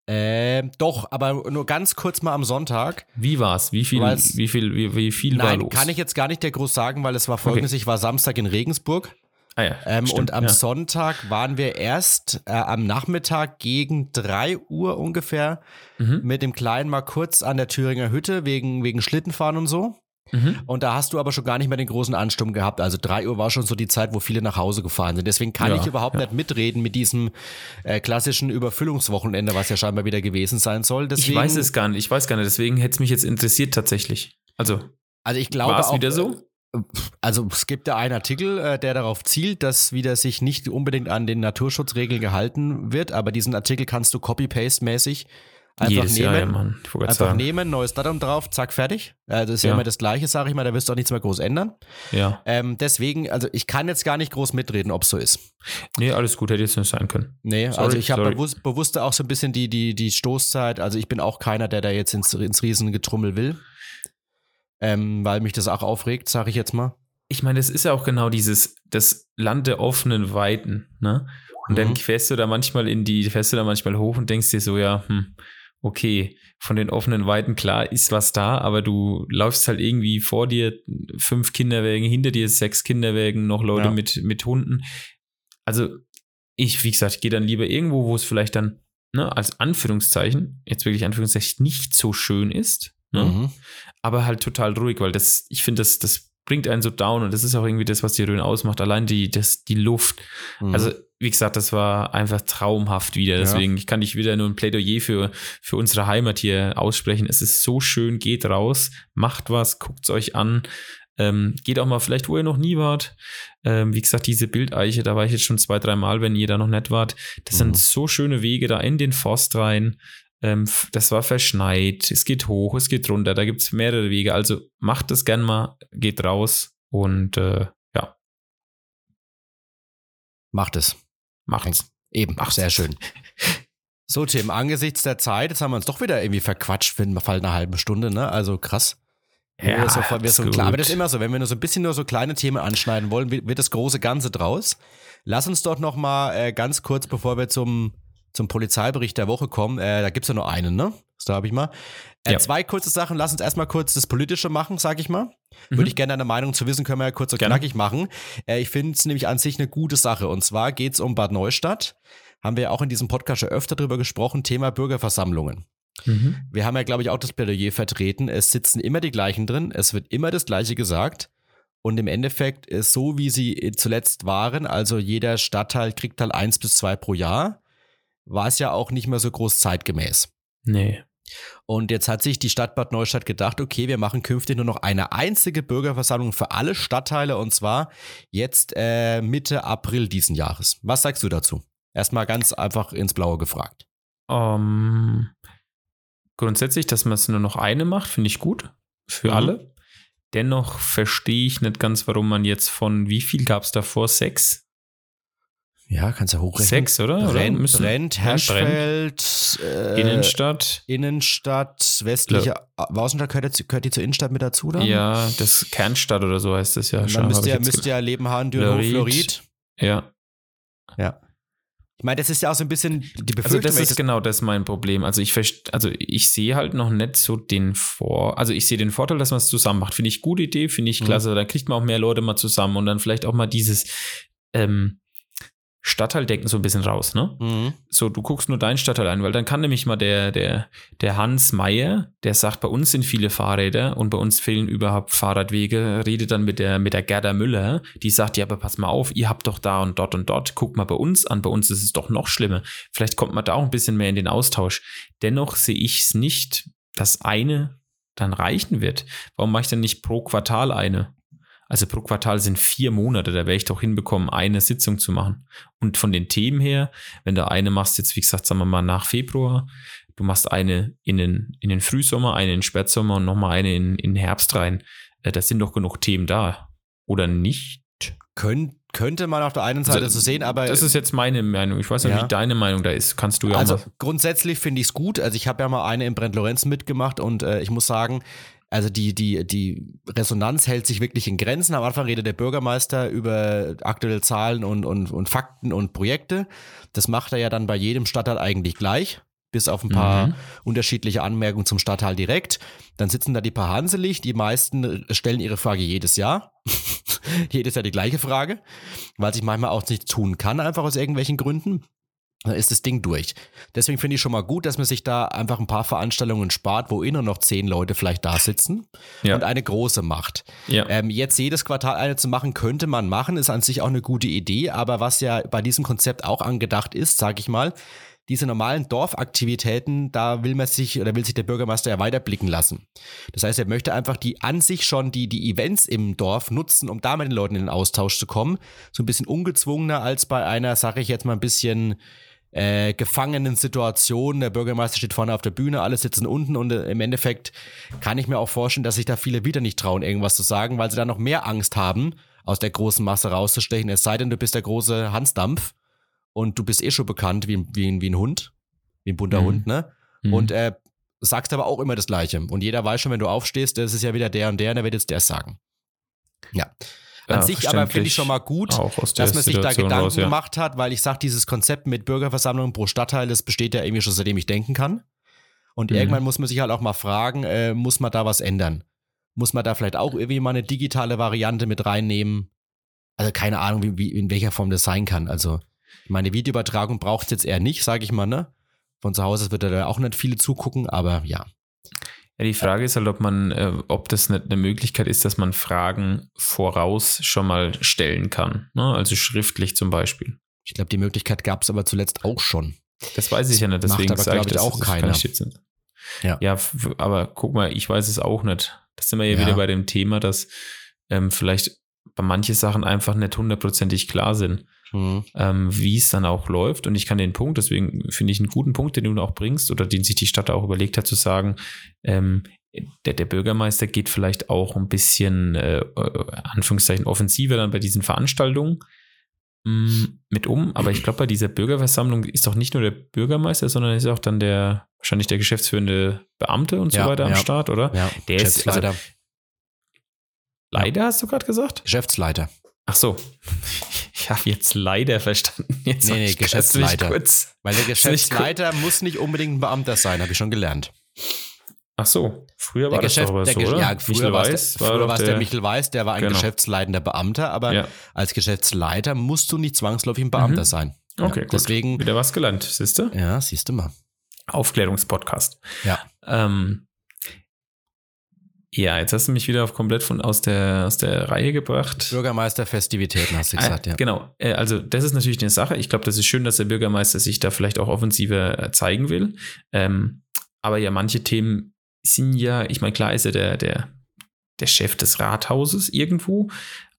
Ähm, doch, aber nur ganz kurz mal am Sonntag. Wie war's? Wie viel, wie viel, wie, wie viel nein, war los? kann ich jetzt gar nicht der groß sagen, weil es war folgendes: okay. Ich war Samstag in Regensburg. Ah ja, ähm, stimmt, und am ja. Sonntag waren wir erst äh, am Nachmittag gegen 3 Uhr ungefähr mhm. mit dem Kleinen mal kurz an der Thüringer Hütte wegen, wegen Schlittenfahren und so. Mhm. Und da hast du aber schon gar nicht mehr den großen Ansturm gehabt. Also 3 Uhr war schon so die Zeit, wo viele nach Hause gefahren sind. Deswegen kann ja, ich überhaupt nicht mitreden mit diesem äh, klassischen Überfüllungswochenende, was ja scheinbar wieder gewesen sein soll. Deswegen, ich weiß es gar nicht. Ich weiß gar nicht. Deswegen hätte es mich jetzt interessiert tatsächlich. Also, also ich glaube war es wieder so? Also es gibt da einen Artikel, äh, der darauf zielt, dass wieder sich nicht unbedingt an den Naturschutzregeln gehalten wird, aber diesen Artikel kannst du copy-paste-mäßig einfach Jedes nehmen, Jahr, ja, Mann. einfach sagen. nehmen, neues Datum drauf, zack, fertig. Also das ist ja, ja immer das Gleiche, sage ich mal, da wirst du auch nichts mehr groß ändern. Ja. Ähm, deswegen, also ich kann jetzt gar nicht groß mitreden, ob es so ist. Nee, alles gut, hätte jetzt nicht sein können. Nee, sorry, also ich habe bewusst, bewusst auch so ein bisschen die, die, die Stoßzeit, also ich bin auch keiner, der da jetzt ins, ins Riesengetrummel will ähm, weil mich das auch aufregt, sage ich jetzt mal. Ich meine, das ist ja auch genau dieses, das Land der offenen Weiten, ne? Und mhm. dann fährst du da manchmal in die, fährst du da manchmal hoch und denkst dir so, ja, hm, okay, von den offenen Weiten, klar, ist was da, aber du läufst halt irgendwie vor dir fünf Kinderwägen, hinter dir sechs Kinderwägen, noch Leute ja. mit, mit Hunden. Also, ich, wie gesagt, gehe dann lieber irgendwo, wo es vielleicht dann, ne, als Anführungszeichen, jetzt wirklich Anführungszeichen, nicht so schön ist, Ne? Mhm. Aber halt total ruhig, weil das, ich finde, das, das bringt einen so down und das ist auch irgendwie das, was die Rhön ausmacht. Allein die, das, die Luft. Mhm. Also, wie gesagt, das war einfach traumhaft wieder. Deswegen ja. kann ich wieder nur ein Plädoyer für, für unsere Heimat hier aussprechen. Es ist so schön, geht raus, macht was, guckt es euch an. Ähm, geht auch mal vielleicht, wo ihr noch nie wart. Ähm, wie gesagt, diese Bildeiche, da war ich jetzt schon zwei, drei Mal, wenn ihr da noch nicht wart. Das mhm. sind so schöne Wege da in den Forst rein. Ähm, das war verschneit, es geht hoch, es geht runter, da gibt es mehrere Wege. Also macht das gern mal, geht raus und äh, ja. Macht es. Macht es. Eben, Ach, sehr schön. So, Tim, angesichts der Zeit, jetzt haben wir uns doch wieder irgendwie verquatscht für einen Fall einer halben Stunde, ne? Also krass. Ja, so, so klar, aber das ist immer so, wenn wir nur so ein bisschen nur so kleine Themen anschneiden wollen, wird das große Ganze draus. Lass uns doch noch mal äh, ganz kurz, bevor wir zum zum Polizeibericht der Woche kommen. Äh, da gibt es ja nur einen, ne? Da habe ich mal. Äh, ja. Zwei kurze Sachen. Lass uns erstmal kurz das Politische machen, sag ich mal. Mhm. Würde ich gerne deine Meinung zu wissen, können wir ja kurz und gerne. knackig machen. Äh, ich finde es nämlich an sich eine gute Sache. Und zwar geht es um Bad Neustadt. Haben wir ja auch in diesem Podcast schon öfter drüber gesprochen. Thema Bürgerversammlungen. Mhm. Wir haben ja, glaube ich, auch das Plädoyer vertreten. Es sitzen immer die gleichen drin. Es wird immer das Gleiche gesagt. Und im Endeffekt ist so, wie sie zuletzt waren, also jeder Stadtteil kriegt halt eins bis zwei pro Jahr war es ja auch nicht mehr so groß zeitgemäß. Nee. Und jetzt hat sich die Stadt Bad Neustadt gedacht, okay, wir machen künftig nur noch eine einzige Bürgerversammlung für alle Stadtteile und zwar jetzt äh, Mitte April diesen Jahres. Was sagst du dazu? Erstmal ganz einfach ins Blaue gefragt. Um, grundsätzlich, dass man es nur noch eine macht, finde ich gut. Für mhm. alle. Dennoch verstehe ich nicht ganz, warum man jetzt von wie viel gab es davor? Sechs Ja, kannst du ja hochrechnen. Sechs, oder? Brennt, oder? Brennt Herschfeld, äh, Innenstadt. Innenstadt, westliche ja. Außenstadt, gehört, gehört, die zur Innenstadt mit dazu dann? Ja, das Kernstadt oder so heißt das ja. Und dann müsste ja, müsste ja Lebenhahn, Dürnhof, Florid. Ja. Ja. Ich meine, das ist ja auch so ein bisschen die Befürchtung. Also das ist das genau das mein Problem. Also ich also ich sehe halt noch nicht so den Vor, also ich sehe den Vorteil, dass man es zusammen macht. Finde ich gute Idee, finde ich mhm. klasse. Mhm. Da kriegt man auch mehr Leute mal zusammen und dann vielleicht auch mal dieses ähm, Stadtteildenken so ein bisschen raus, ne? Mhm. So, du guckst nur deinen Stadtteil ein, weil dann kann nämlich mal der, der, der Hans Meier, der sagt, bei uns sind viele Fahrräder und bei uns fehlen überhaupt Fahrradwege, redet dann mit der, mit der Gerda Müller, die sagt, ja, aber pass mal auf, ihr habt doch da und dort und dort, guck mal bei uns an, bei uns ist es doch noch schlimmer. Vielleicht kommt man da auch ein bisschen mehr in den Austausch. Dennoch sehe ich es nicht, dass eine dann reichen wird. Warum mache ich denn nicht pro Quartal eine? Also pro Quartal sind vier Monate, da werde ich doch hinbekommen, eine Sitzung zu machen. Und von den Themen her, wenn du eine machst, jetzt wie gesagt, sagen wir mal nach Februar, du machst eine in den, in den Frühsommer, eine in den Spätsommer und nochmal eine in, in den Herbst rein. Äh, da sind doch genug Themen da. Oder nicht? Könnt, könnte man auf der einen Seite also, so sehen, aber. Das ist jetzt meine Meinung. Ich weiß nicht, ja. wie deine Meinung da ist. Kannst du ja Also grundsätzlich finde ich es gut. Also ich habe ja mal eine im Brent Lorenz mitgemacht und äh, ich muss sagen, also die, die, die Resonanz hält sich wirklich in Grenzen. Am Anfang redet der Bürgermeister über aktuelle Zahlen und, und, und Fakten und Projekte. Das macht er ja dann bei jedem Stadtteil eigentlich gleich, bis auf ein paar mhm. unterschiedliche Anmerkungen zum Stadtteil direkt. Dann sitzen da die paar Hanselig, die meisten stellen ihre Frage jedes Jahr. jedes Jahr die gleiche Frage, weil sich manchmal auch nicht tun kann, einfach aus irgendwelchen Gründen dann ist das Ding durch. Deswegen finde ich schon mal gut, dass man sich da einfach ein paar Veranstaltungen spart, wo immer noch zehn Leute vielleicht da sitzen ja. und eine große macht. Ja. Ähm, jetzt jedes Quartal eine zu machen, könnte man machen, ist an sich auch eine gute Idee, aber was ja bei diesem Konzept auch angedacht ist, sage ich mal, diese normalen Dorfaktivitäten, da will man sich oder will sich der Bürgermeister ja weiterblicken lassen. Das heißt, er möchte einfach die an sich schon die, die Events im Dorf nutzen, um da mit den Leuten in den Austausch zu kommen. So ein bisschen ungezwungener als bei einer, sage ich jetzt mal ein bisschen äh, gefangenen Situation. Der Bürgermeister steht vorne auf der Bühne, alle sitzen unten und äh, im Endeffekt kann ich mir auch vorstellen, dass sich da viele wieder nicht trauen, irgendwas zu sagen, weil sie da noch mehr Angst haben, aus der großen Masse rauszustechen. Es sei denn, du bist der große Hansdampf und du bist eh schon bekannt wie, wie, wie ein Hund, wie ein bunter mhm. Hund, ne? Mhm. Und äh, sagst aber auch immer das Gleiche. Und jeder weiß schon, wenn du aufstehst, das ist ja wieder der und der, und der wird jetzt der sagen. Ja. An ja, sich aber finde ich schon mal gut, dass man sich da Gedanken raus, ja. gemacht hat, weil ich sage, dieses Konzept mit Bürgerversammlungen pro Stadtteil, das besteht ja irgendwie schon seitdem ich denken kann. Und mhm. irgendwann muss man sich halt auch mal fragen, äh, muss man da was ändern? Muss man da vielleicht auch irgendwie mal eine digitale Variante mit reinnehmen? Also keine Ahnung, wie, wie in welcher Form das sein kann. Also meine Videoübertragung braucht es jetzt eher nicht, sage ich mal, ne? Von zu Hause wird da auch nicht viele zugucken, aber ja. Ja, die Frage ist halt, ob man, äh, ob das nicht eine Möglichkeit ist, dass man Fragen voraus schon mal stellen kann. Ne? Also schriftlich zum Beispiel. Ich glaube, die Möglichkeit gab es aber zuletzt auch schon. Das weiß ich ja nicht, deswegen sage ich, das auch keiner. Ja. ja, aber guck mal, ich weiß es auch nicht. Das sind wir ja, ja. wieder bei dem Thema, dass ähm, vielleicht bei manchen Sachen einfach nicht hundertprozentig klar sind mhm. ähm, wie es dann auch läuft. Und ich kann den Punkt, deswegen finde ich einen guten Punkt, den du auch bringst oder den sich die Stadt auch überlegt hat, zu sagen, ähm, der, der Bürgermeister geht vielleicht auch ein bisschen, äh, äh Anführungszeichen, offensiver dann bei diesen Veranstaltungen mm, mit um. Aber ich glaube, bei dieser Bürgerversammlung ist doch nicht nur der Bürgermeister, sondern ist auch dann der, wahrscheinlich der geschäftsführende Beamte und so ja, weiter ja. am Start, oder? Ja, der ist also, Leider hast du gerade gesagt? Geschäftsleiter. Ach so. Ich habe jetzt leider verstanden. Jetzt nee, nee, Geschäftsleiter. Weil der Geschäftsleiter muss nicht unbedingt ein Beamter sein, habe ich schon gelernt. Ach so, früher war der das Geschäft, doch so, oder? Ja, früher war es der, war der, der Michel Weiß, der war ein genau. geschäftsleitender Beamter, aber ja. als Geschäftsleiter musst du nicht zwangsläufig ein Beamter mhm. sein. Okay, ja, deswegen wieder was gelernt, siehst du? Ja, siehst du mal. Aufklärungspodcast. Ja. Ähm, ja, jetzt hast du mich wieder auf komplett von aus der, aus der Reihe gebracht. Bürgermeisterfestivitäten hast du gesagt, äh, ja. Genau. Äh, also, das ist natürlich eine Sache. Ich glaube, das ist schön, dass der Bürgermeister sich da vielleicht auch offensiver äh, zeigen will. Ähm, aber ja, manche Themen sind ja, ich meine, klar ist er der, der, der Chef des Rathauses irgendwo,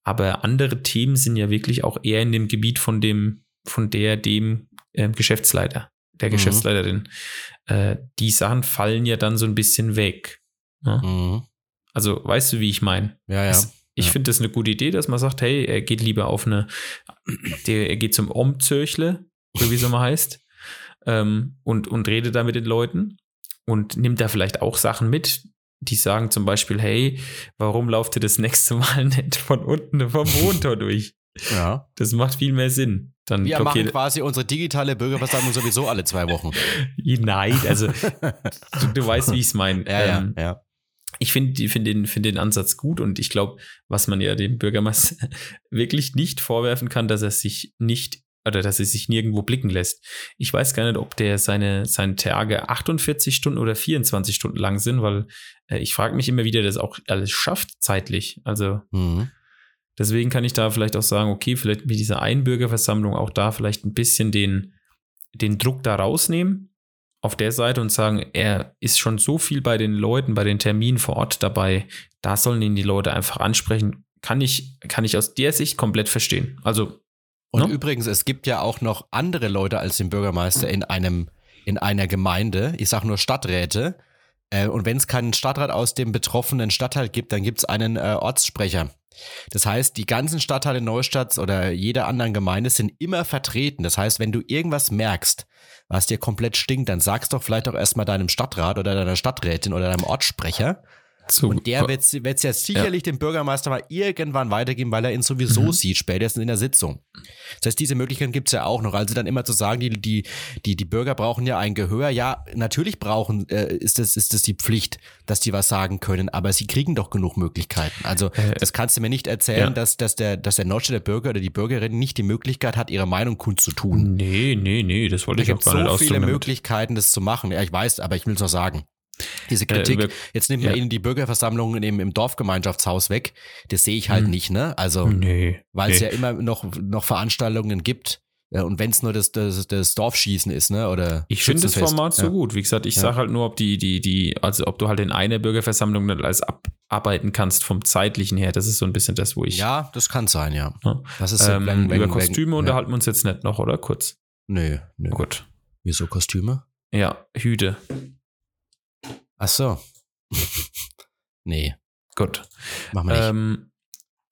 aber andere Themen sind ja wirklich auch eher in dem Gebiet von dem, von der, dem äh, Geschäftsleiter, der mhm. Geschäftsleiterin. Äh, die Sachen fallen ja dann so ein bisschen weg. Ne? Mhm. Also, weißt du, wie ich meine? Ja, ja. Es, ich ja. finde das eine gute Idee, dass man sagt, hey, er geht lieber auf eine, der, er geht zum Omzirchle, so wie es immer heißt, ähm, und, und redet da mit den Leuten und nimmt da vielleicht auch Sachen mit, die sagen zum Beispiel, hey, warum lauft ihr das nächste Mal nicht von unten vom Wohntor durch? Ja. Das macht viel mehr Sinn. Dann Wir machen quasi unsere digitale Bürgerversammlung sowieso alle zwei Wochen. Nein, also du, du weißt, wie ich es meine. Ja, ähm, ja, ja. Ich finde find den, find den Ansatz gut und ich glaube, was man ja dem Bürgermeister wirklich nicht vorwerfen kann, dass er sich nicht oder dass er sich nirgendwo blicken lässt. Ich weiß gar nicht, ob der seine, seine Tage 48 Stunden oder 24 Stunden lang sind, weil äh, ich frage mich immer wieder, dass auch alles schafft zeitlich. Also mhm. Deswegen kann ich da vielleicht auch sagen, okay, vielleicht mit dieser Einbürgerversammlung auch da vielleicht ein bisschen den, den Druck da rausnehmen auf der Seite und sagen, er ist schon so viel bei den Leuten, bei den Terminen vor Ort dabei, da sollen ihn die Leute einfach ansprechen. Kann ich, kann ich aus der Sicht komplett verstehen. Also. Und no? Ne? übrigens, es gibt ja auch noch andere Leute als den Bürgermeister in einem, in einer Gemeinde. Ich sage nur Stadträte. Äh, und wenn es keinen Stadtrat aus dem betroffenen Stadtteil gibt, dann gibt es einen äh, Ortssprecher. Das heißt, die ganzen Stadtteile Neustadt oder jeder anderen Gemeinde sind immer vertreten. Das heißt, wenn du irgendwas merkst, was dir komplett stinkt, dann sagst doch vielleicht auch erstmal deinem Stadtrat oder deiner Stadträtin oder deinem Ortssprecher. Zu, und der wird es ja sicherlich ja. dem Bürgermeister mal irgendwann weitergeben, weil er ihn sowieso mhm. sieht, spätestens in der Sitzung. Das heißt, diese Möglichkeit gibt es ja auch noch. Also dann immer zu sagen, die, die, die, die Bürger brauchen ja ein Gehör. Ja, natürlich brauchen, äh, ist, das, ist das die Pflicht, dass die was sagen können, aber sie kriegen doch genug Möglichkeiten. Also äh, das kannst du mir nicht erzählen, ja. dass, dass der, dass der Nordstädter Bürger oder die Bürgerin nicht die Möglichkeit hat, ihre Meinung kundzutun. Nee, nee, nee, das wollte da ich auch gar nicht so viele Möglichkeiten, das zu machen. Ja, ich weiß, aber ich will es noch sagen. Diese Kritik, äh, jetzt nimmt man ja. ihnen die Bürgerversammlungen im, im Dorfgemeinschaftshaus weg. Das sehe ich halt hm. nicht, ne? Also, nee, weil es nee. ja immer noch, noch Veranstaltungen gibt. Ja, und wenn es nur das, das, das Dorfschießen ist, ne? Oder ich finde das Format ja. so gut. Wie gesagt, ich ja. sage halt nur, ob die, die, die, also ob du halt in einer Bürgerversammlung nicht alles abarbeiten kannst vom zeitlichen her. Das ist so ein bisschen das, wo ich. Ja, das kann sein, ja. Das ist ähm, wenn, über Kostüme wenn, unterhalten wir uns jetzt nicht noch, oder? Kurz. Nö, nö. Gut. Wieso Kostüme? Ja, Hüte. Ach so. nee. Gut. Machen wir nicht. Ähm,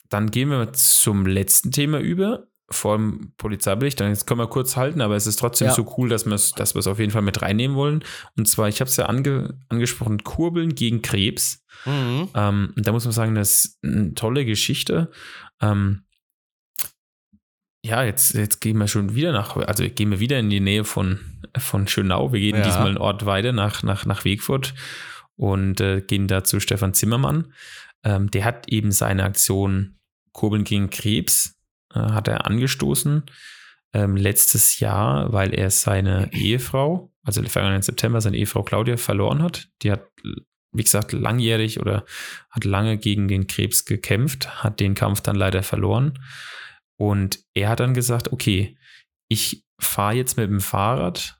dann gehen wir zum letzten Thema über, vor dem Polizeibericht. Dann jetzt können wir kurz halten, aber es ist trotzdem ja. so cool, dass wir es dass auf jeden Fall mit reinnehmen wollen. Und zwar, ich habe es ja ange, angesprochen, Kurbeln gegen Krebs. Mhm. Ähm, da muss man sagen, das ist eine tolle Geschichte. Ähm, ja, jetzt, jetzt gehen wir schon wieder nach, also gehen wir wieder in die Nähe von, von Schönau. Wir gehen ja. diesmal einen Ort weiter nach, nach, nach Wegfurt und äh, gehen da zu Stefan Zimmermann. Ähm, der hat eben seine Aktion Kurbeln gegen Krebs, äh, hat er angestoßen ähm, letztes Jahr, weil er seine Ehefrau, also vergangenen September, seine Ehefrau Claudia verloren hat. Die hat, wie gesagt, langjährig oder hat lange gegen den Krebs gekämpft, hat den Kampf dann leider verloren und er hat dann gesagt, okay, ich fahre jetzt mit dem Fahrrad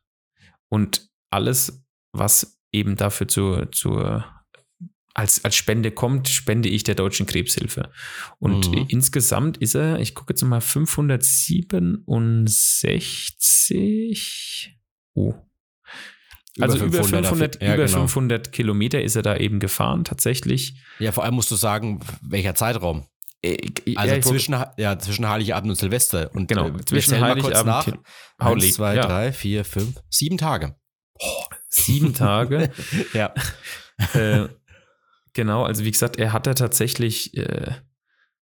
und alles, was eben dafür zu, zu als, als Spende kommt, spende ich der Deutschen Krebshilfe. Und mhm. insgesamt ist er, ich gucke jetzt mal, 567. Oh. Also über 500, über 500, ja, über genau. 500 Kilometer ist er da eben gefahren, tatsächlich. Ja, vor allem musst du sagen, welcher Zeitraum. Äh, also ja, zwischen, ja, zwischen Heiligabend und Silvester. Und genau, äh, zwischen Heiligabend nach. Eins, zwei, ja. drei, vier, fünf, sieben Tage. Oh, sieben Tage. ja. Äh, genau, also wie gesagt, er hat da tatsächlich äh,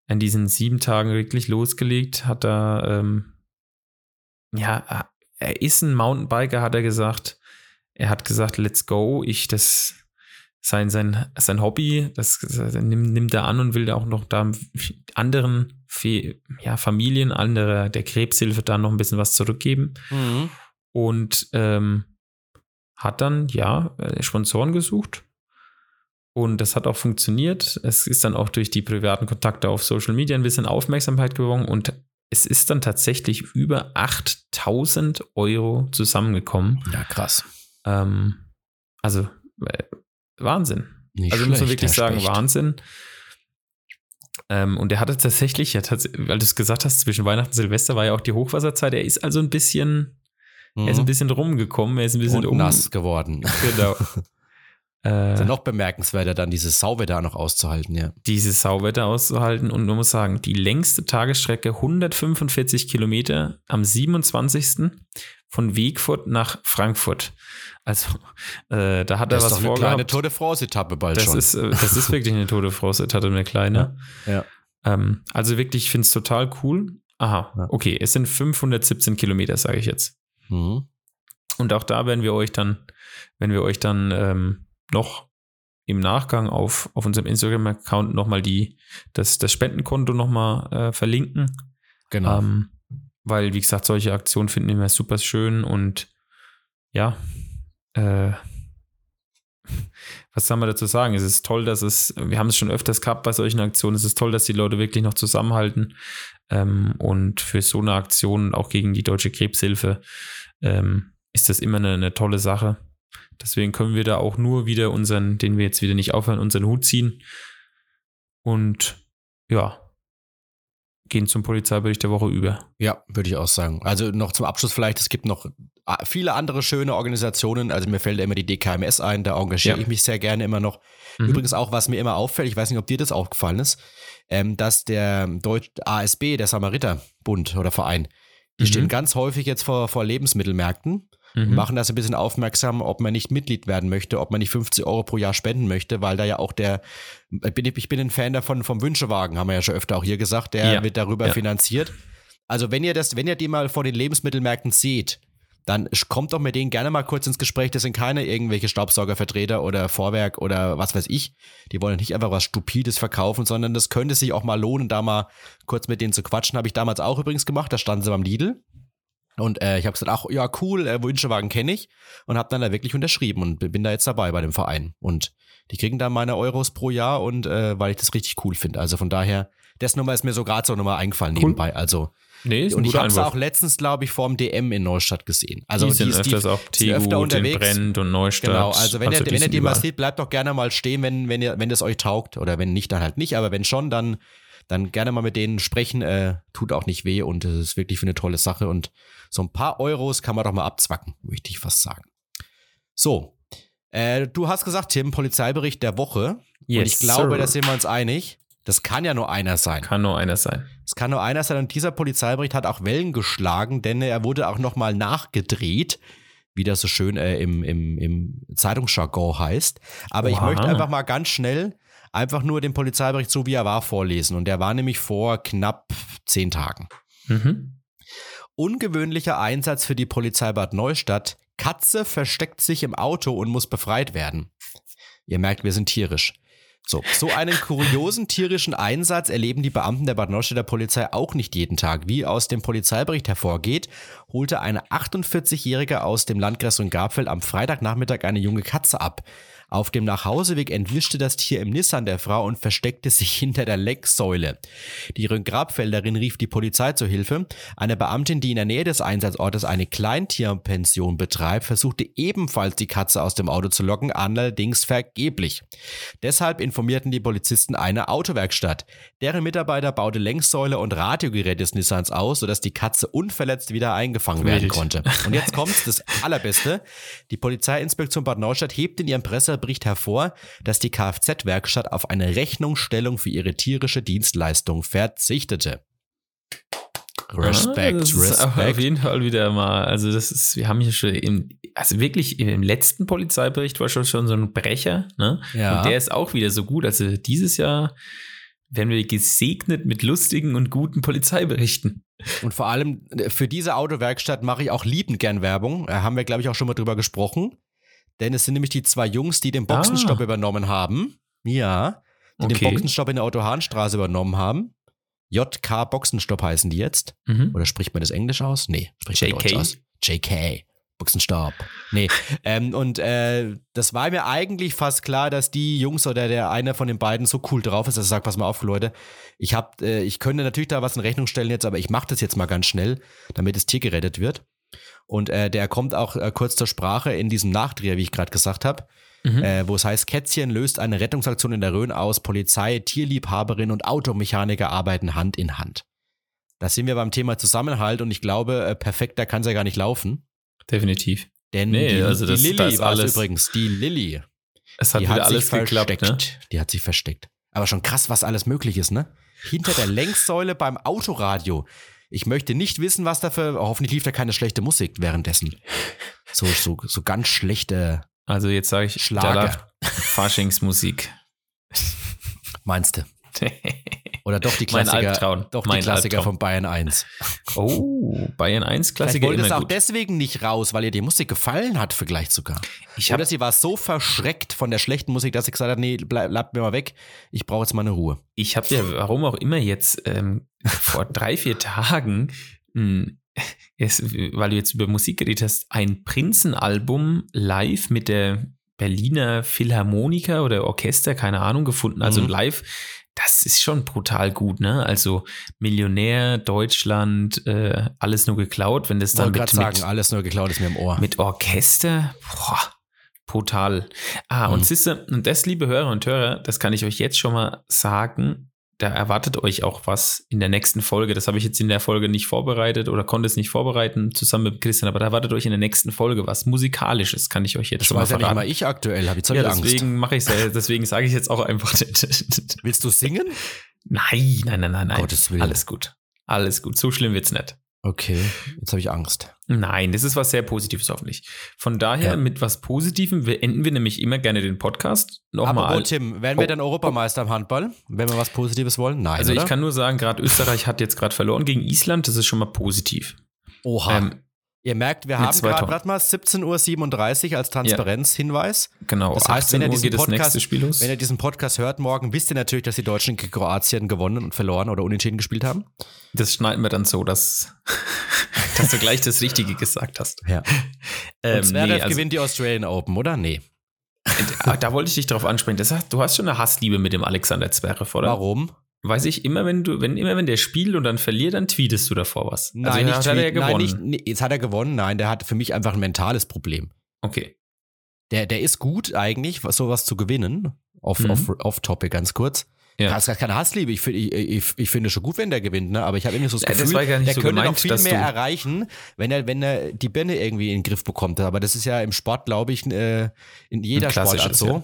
an diesen sieben Tagen wirklich losgelegt, hat da, ähm, ja, er ist ein Mountainbiker, hat er gesagt. Er hat gesagt, let's go. Ich, das, sein, sein, sein Hobby, das, das nimmt, nimmt er an und will auch noch da anderen ja, Familien, andere der Krebshilfe da noch ein bisschen was zurückgeben. Mhm. Und ähm, hat dann, ja, äh, Sponsoren gesucht. Und das hat auch funktioniert. Es ist dann auch durch die privaten Kontakte auf Social Media ein bisschen Aufmerksamkeit gewonnen und es ist dann tatsächlich über 8000 Euro zusammengekommen. Ja, krass. Ähm, also äh, Wahnsinn. Nicht also schlecht, muss man wirklich sagen, Specht. Wahnsinn. Ähm, und er hatte tatsächlich, ja, tats weil du es gesagt hast, zwischen Weihnachten und Silvester war ja auch die Hochwasserzeit. Er ist also ein bisschen, mhm. er ist ein mhm. bisschen rumgekommen, er ist ein bisschen und um, nass geworden. Genau. Äh, ja noch bemerkenswerter, dann dieses Sauwetter noch auszuhalten, ja. Dieses Sauwetter auszuhalten und man muss sagen, die längste Tagesstrecke 145 Kilometer am 27. von Wegfurt nach Frankfurt. Also äh, da hat das er was ist doch eine kleine Tour de France-Etappe bald das schon. Ist, äh, das ist wirklich eine Tour de France-Etappe, eine kleine. Ja. ja. Ähm, also wirklich, ich finde es total cool. Aha, ja. okay, es sind 517 Kilometer, sage ich jetzt. Mhm. Und auch da werden wir euch dann, wenn wir euch dann ähm, noch im Nachgang auf, auf unserem Instagram-Account nochmal die, das, das Spendenkonto nochmal äh, verlinken. Genau. Ähm, weil, wie gesagt, solche Aktionen finden wir super schön und ja, äh, was soll man dazu sagen? Es ist toll, dass es, wir haben es schon öfters gehabt bei solchen Aktionen, es ist toll, dass die Leute wirklich noch zusammenhalten ähm, und für so eine Aktion, auch gegen die Deutsche Krebshilfe, ähm, ist das immer eine, eine, tolle Sache. Deswegen können wir da auch nur wieder unseren, den wir jetzt wieder nicht aufhören, unseren Hut ziehen und ja, gehen zum Polizeibericht der Woche über. Ja, würde ich auch sagen. Also noch zum Abschluss vielleicht, es gibt noch viele andere schöne Organisationen. Also mir fällt immer die DKMS ein, da engagiere ja. ich mich sehr gerne immer noch. Mhm. Übrigens auch, was mir immer auffällt, ich weiß nicht, ob dir das aufgefallen ist, ähm, dass der Deutsch ASB, der Samariterbund oder Verein, die mhm. stehen ganz häufig jetzt vor, vor Lebensmittelmärkten mhm. machen das ein bisschen aufmerksam, ob man nicht Mitglied werden möchte, ob man nicht 50 Euro pro Jahr spenden möchte, weil da ja auch der, ich bin ein Fan davon vom Wünschewagen, haben wir ja schon öfter auch hier gesagt, der ja. wird darüber ja. finanziert. Also wenn ihr das, wenn ihr die mal vor den Lebensmittelmärkten seht, dann kommt doch mit denen gerne mal kurz ins Gespräch. Das sind keine irgendwelche Staubsaugervertreter oder Vorwerk oder was weiß ich. Die wollen nicht einfach was Stupides verkaufen, sondern das könnte sich auch mal lohnen, da mal kurz mit denen zu quatschen. Habe ich damals auch übrigens gemacht. Da standen sie beim Lidl. Und äh, ich habe gesagt, ach ja, cool, äh, Wünschewagen kenne ich. Und habe dann da wirklich unterschrieben und bin da jetzt dabei bei dem Verein. Und die kriegen dann meine Euros pro Jahr und äh, weil ich das richtig cool finde. Also von daher, das Nummer ist mir so gerade so nochmal eingefallen cool. nebenbei. Also Nee, ist und ich habe es auch letztens, glaube ich, vorm DM in Neustadt gesehen. Also die sind die, öfters die, auch Tegu, öfter unterwegs. Brent und Neustadt. Genau, also wenn, also ihr, wenn ihr die mal seht, bleibt doch gerne mal stehen, wenn, wenn, ihr, wenn das euch taugt. Oder wenn nicht, dann halt nicht. Aber wenn schon, dann, dann gerne mal mit denen sprechen. Äh, tut auch nicht weh und es ist wirklich für eine tolle Sache. Und so ein paar Euros kann man doch mal abzwacken, möchte ich fast sagen. So, äh, du hast gesagt, Tim, Polizeibericht der Woche. Yes, und ich glaube, sir. da sind wir uns einig. Das kann ja nur einer sein. Kann nur einer sein. Es kann nur einer sein und dieser Polizeibericht hat auch Wellen geschlagen, denn er wurde auch nochmal nachgedreht, wie das so schön äh, im, im, im Zeitungsjargon heißt. Aber Oha. ich möchte einfach mal ganz schnell einfach nur den Polizeibericht so wie er war vorlesen und der war nämlich vor knapp zehn Tagen. Mhm. Ungewöhnlicher Einsatz für die Polizei Bad Neustadt. Katze versteckt sich im Auto und muss befreit werden. Ihr merkt, wir sind tierisch. So, so einen kuriosen tierischen Einsatz erleben die Beamten der Bad Neustädter Polizei auch nicht jeden Tag. Wie aus dem Polizeibericht hervorgeht, holte eine 48-Jährige aus dem Landkreis und Gabfeld am Freitagnachmittag eine junge Katze ab. Auf dem Nachhauseweg entwischte das Tier im Nissan der Frau und versteckte sich hinter der Lecksäule. Die Grabfelderin rief die Polizei zu Hilfe. Eine Beamtin, die in der Nähe des Einsatzortes eine Kleintierpension betreibt, versuchte ebenfalls die Katze aus dem Auto zu locken, allerdings vergeblich. Deshalb informierten die Polizisten eine Autowerkstatt. Deren Mitarbeiter baute Längssäule und Radiogerät des Nissans aus, sodass die Katze unverletzt wieder eingefangen werden konnte. Und jetzt kommt das Allerbeste. Die Polizeiinspektion Bad Neustadt hebt in ihrem Presse bricht hervor, dass die Kfz-Werkstatt auf eine Rechnungsstellung für ihre tierische Dienstleistung verzichtete. Respekt, ah, Respekt. Auf jeden Fall wieder mal. Also, das ist, wir haben hier schon im, also wirklich im letzten Polizeibericht war schon, schon so ein Brecher, ne? Ja. Und der ist auch wieder so gut. Also, dieses Jahr werden wir gesegnet mit lustigen und guten Polizeiberichten. Und vor allem äh, für diese Autowerkstatt mache ich auch liebend gern Werbung. Da haben wir, glaube ich, auch schon mal drüber gesprochen. Denn es sind nämlich die zwei Jungs, die den Boxenstopp ah. übernommen haben. Ja. Die okay. den Boxenstopp in der Otto-Hahn-Straße übernommen haben. JK Boxenstopp heißen die jetzt. Mhm. Oder spricht man das Englisch aus? Nee, spricht man Deutsch aus. JK. Boxenstopp. Nee. ähm, und äh, das war mir eigentlich fast klar, dass die Jungs oder der eine von den beiden so cool drauf ist, dass er sagt, pass mal auf, Leute, ich hab, äh, ich könnte natürlich da was in Rechnung stellen jetzt, aber ich mache das jetzt mal ganz schnell, damit das Tier gerettet wird. Und äh, der kommt auch äh, kurz zur Sprache in diesem Nachdreher, wie ich gerade gesagt habe. Mhm. Äh, wo es heißt, Kätzchen löst eine Rettungsaktion in der Rhön aus, Polizei, Tierliebhaberin und Automechaniker arbeiten Hand in Hand. Da sind wir beim Thema Zusammenhalt und ich glaube, äh, perfekter kann es ja gar nicht laufen. Definitiv. Denn nee, die, also die Lilly war es übrigens, die Lilly. Es hat die wieder hat alles sich geklappt, versteckt. ne? Die hat sich versteckt. Aber schon krass, was alles möglich ist, ne? Hinter der Längssäule beim Autoradio. Ich möchte nicht wissen, was da für. Hoffentlich lief da keine schlechte Musik währenddessen. So, so, so ganz schlechte, Also jetzt sage ich, Schlager. Faschingsmusik. meinst du? Oder doch die Klassiker, doch die Mein Klassiker Albtraum. von Bayern 1. oh, Bayern 1 Vielleicht Klassiker wollte es auch gut. deswegen nicht raus, weil ihr die Musik gefallen hat, vielleicht sogar. Ich hab, Oder sie war so verschreckt von der schlechten Musik, dass sie gesagt hat, nee, bleib, bleibt mir mal weg, ich brauche jetzt mal eine Ruhe. ich habe ja, warum auch immer jetzt ähm, vor drei, vier Tagen, mh, es, weil du jetzt über Musik geredet hast, ein Prinzenalbum live mit der Berliner Philharmoniker oder Orchester, keine Ahnung, gefunden. Also Mhm. live, das ist schon brutal gut, ne? Also Millionär, Deutschland, äh, alles nur geklaut, wenn das Ich dann mit, gerade sagen, mit, alles nur geklaut ist mir im Ohr. mit Orchester, boah, brutal. Ah, Mhm. und siehste, und das, liebe Hörer und Hörer, das kann ich euch jetzt schon mal sagen, da erwartet euch auch was in der nächsten Folge. Das habe ich jetzt in der Folge nicht vorbereitet oder konnte es nicht vorbereiten, zusammen mit Christian, aber da erwartet euch in der nächsten Folge was Musikalisches, kann ich euch jetzt das schon mal weiß ja nicht verraten. mal ich aktuell, habe ich ja, Angst. deswegen mache ich es, deswegen sage ich jetzt auch einfach. Willst du singen? nein, nein, nein, nein, nein. Gottes Willen. Alles gut. Alles gut. So schlimm wird's nicht. Okay, jetzt habe ich Angst. Nein, das ist was sehr Positives hoffentlich. Von daher, Ja. mit was Positivem beenden wir nämlich immer gerne den Podcast. Nochmal. Apropos Tim, werden wir Oh, dann Europameister im Handball, wenn wir was Positives wollen? Nein, Also oder? ich kann nur sagen, gerade Österreich hat jetzt gerade verloren gegen Island, das ist schon mal positiv. Oha. Ähm, Ihr merkt, wir haben gerade, warte mal, 17.37 Uhr als Transparenzhinweis. genau, Das heißt, wenn 18 ihr diesen geht das Podcast- nächste Spiel los. Wenn ihr diesen Podcast hört morgen, wisst ihr natürlich, dass die Deutschen gegen Kroatien gewonnen und verloren oder unentschieden gespielt haben. Das schneiden wir dann so, dass, dass du gleich das Richtige gesagt hast. Ja. Ähm, und Zverev nee, also, gewinnt die Australian Open, oder? Nee. ah, da wollte ich dich drauf ansprechen. Das du hast schon eine Hassliebe mit dem Alexander Zverev, oder? Warum? Weiß ich, immer wenn du, wenn, immer wenn der spielt und dann verliert, dann tweetest du davor was. Nein, also nicht hat er ja gewonnen. Nein, nicht, nee, jetzt hat er gewonnen. Nein, der hat für mich einfach ein mentales Problem. okay. Der, der ist gut eigentlich, was- sowas zu gewinnen. Off, Mhm. off, off Topic ganz kurz. Ja. Das ist keine Hassliebe. Ich, ich, ich, ich finde schon gut, wenn der gewinnt, ne? aber ich habe irgendwie so das Ja, das Gefühl, gar nicht der so könnte noch gemeint, viel dass mehr erreichen, wenn er, wenn er die Birne irgendwie in den Griff bekommt. Aber das ist ja im Sport, glaube ich, äh, in jeder Sportart so,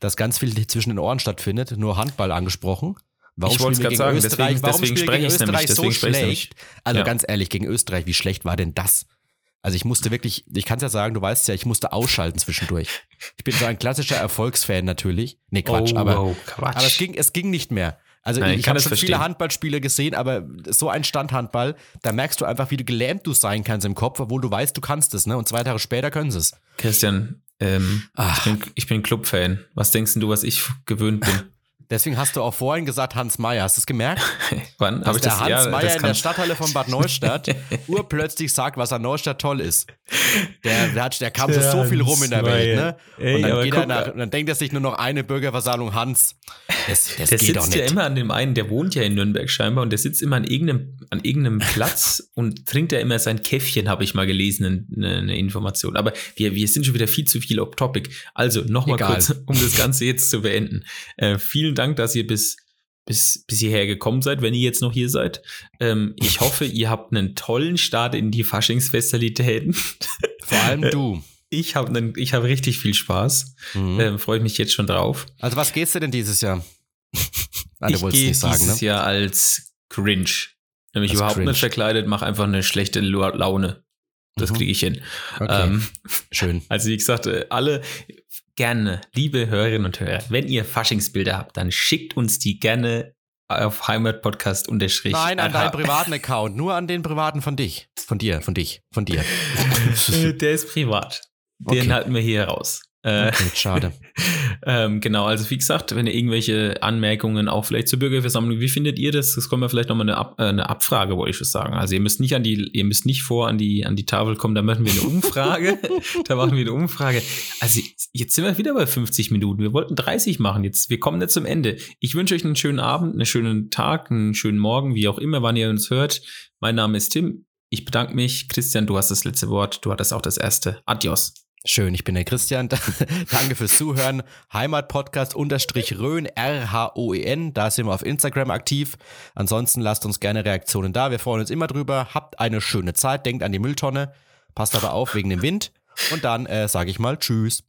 dass ganz viel zwischen den Ohren stattfindet. Nur Handball angesprochen. Warum Ich wollte es gerade gegen sagen, Österreich? deswegen- Warum deswegen spreche ich's nämlich, Österreich so deswegen spreche ich's schlecht? Also Ja. ganz ehrlich, gegen Österreich, wie schlecht war denn das? Also ich musste wirklich, ich kann es ja sagen, du weißt ja, ich musste ausschalten zwischendurch. Ich bin so ein klassischer Erfolgsfan natürlich. Nee, Quatsch, oh, aber, oh, Quatsch. aber es ging, es ging nicht mehr. Also Nein, ich ich habe es schon verstehen. viele Handballspiele gesehen, aber so ein Standhandball, da merkst du einfach, wie du gelähmt du sein kannst im Kopf, obwohl du weißt, du kannst es, ne? Und zwei Tage später können sie es. Christian, ähm, ich bin, ich bin Clubfan. Was denkst du, was ich gewöhnt bin? Deswegen hast du auch vorhin gesagt Hans Meyer. Hast du es gemerkt? Wann Dass habe ich der das? Hans ja, Meyer in der Stadthalle von Bad Neustadt urplötzlich sagt, was an Neustadt toll ist. Der, der, hat, der kam so, so viel rum in der Welt, ne? Ey, und dann, geht er nach, dann denkt er sich nur noch eine Bürgerversammlung Hans. Das, das der geht sitzt nicht. ja immer an dem einen, der wohnt ja in Nürnberg scheinbar und der sitzt immer an irgendeinem, an irgendeinem Platz und trinkt ja immer sein Käffchen, habe ich mal gelesen, eine, eine Information. Aber wir, wir sind schon wieder viel zu viel off-topic. Also nochmal kurz, um das Ganze jetzt zu beenden. Äh, vielen Dank, dass ihr bis, bis, bis hierher gekommen seid, wenn ihr jetzt noch hier seid. Ähm, ich hoffe, ihr habt einen tollen Start in die Faschingsfestivitäten. Vor allem du. Ich habe ich hab richtig viel Spaß. Mhm. Ähm, Freue ich mich jetzt schon drauf. Also was gehst du denn dieses Jahr? Ah, ich gehe dieses ne? Jahr als Cringe. Nämlich Als überhaupt Cringe. nicht verkleidet, mache einfach eine schlechte Laune. Das Mhm. kriege ich hin. Okay, Ähm, schön. also wie gesagt, äh, alle gerne, liebe Hörerinnen und Hörer, wenn ihr Faschingsbilder habt, dann schickt uns die gerne auf Heimatpodcast unterstrich. Nein, an deinen privaten Account, nur an den privaten von dich. Von dir, von dich, von dir. Äh, Der ist privat. Den Okay. halten wir hier raus. Äh, Okay, schade. ähm, genau, also wie gesagt, wenn ihr irgendwelche Anmerkungen auch vielleicht zur Bürgerversammlung, wie findet ihr das? Das kommen wir vielleicht nochmal eine, Ab äh, eine Abfrage, wollte ich schon sagen. Also ihr müsst nicht an die, ihr müsst nicht vor an die, an die Tafel kommen, da machen wir eine Umfrage. da machen wir eine Umfrage. Also jetzt sind wir wieder bei 50 Minuten. Wir wollten 30 machen. Jetzt, wir kommen jetzt zum Ende. Ich wünsche euch einen schönen Abend, einen schönen Tag, einen schönen Morgen, wie auch immer, wann ihr uns hört. Mein Name ist Tim. Ich bedanke mich. Christian, du hast das letzte Wort. Du hattest auch das erste. Adios. Schön, ich bin der Christian. Danke fürs Zuhören. Heimatpodcast unterstrich Rhön, R-H-O-E-N. Da sind wir auf Instagram aktiv. Ansonsten lasst uns gerne Reaktionen da. Wir freuen uns immer drüber. Habt eine schöne Zeit. Denkt an die Mülltonne. Passt aber auf wegen dem Wind. Und dann äh, sage ich mal Tschüss.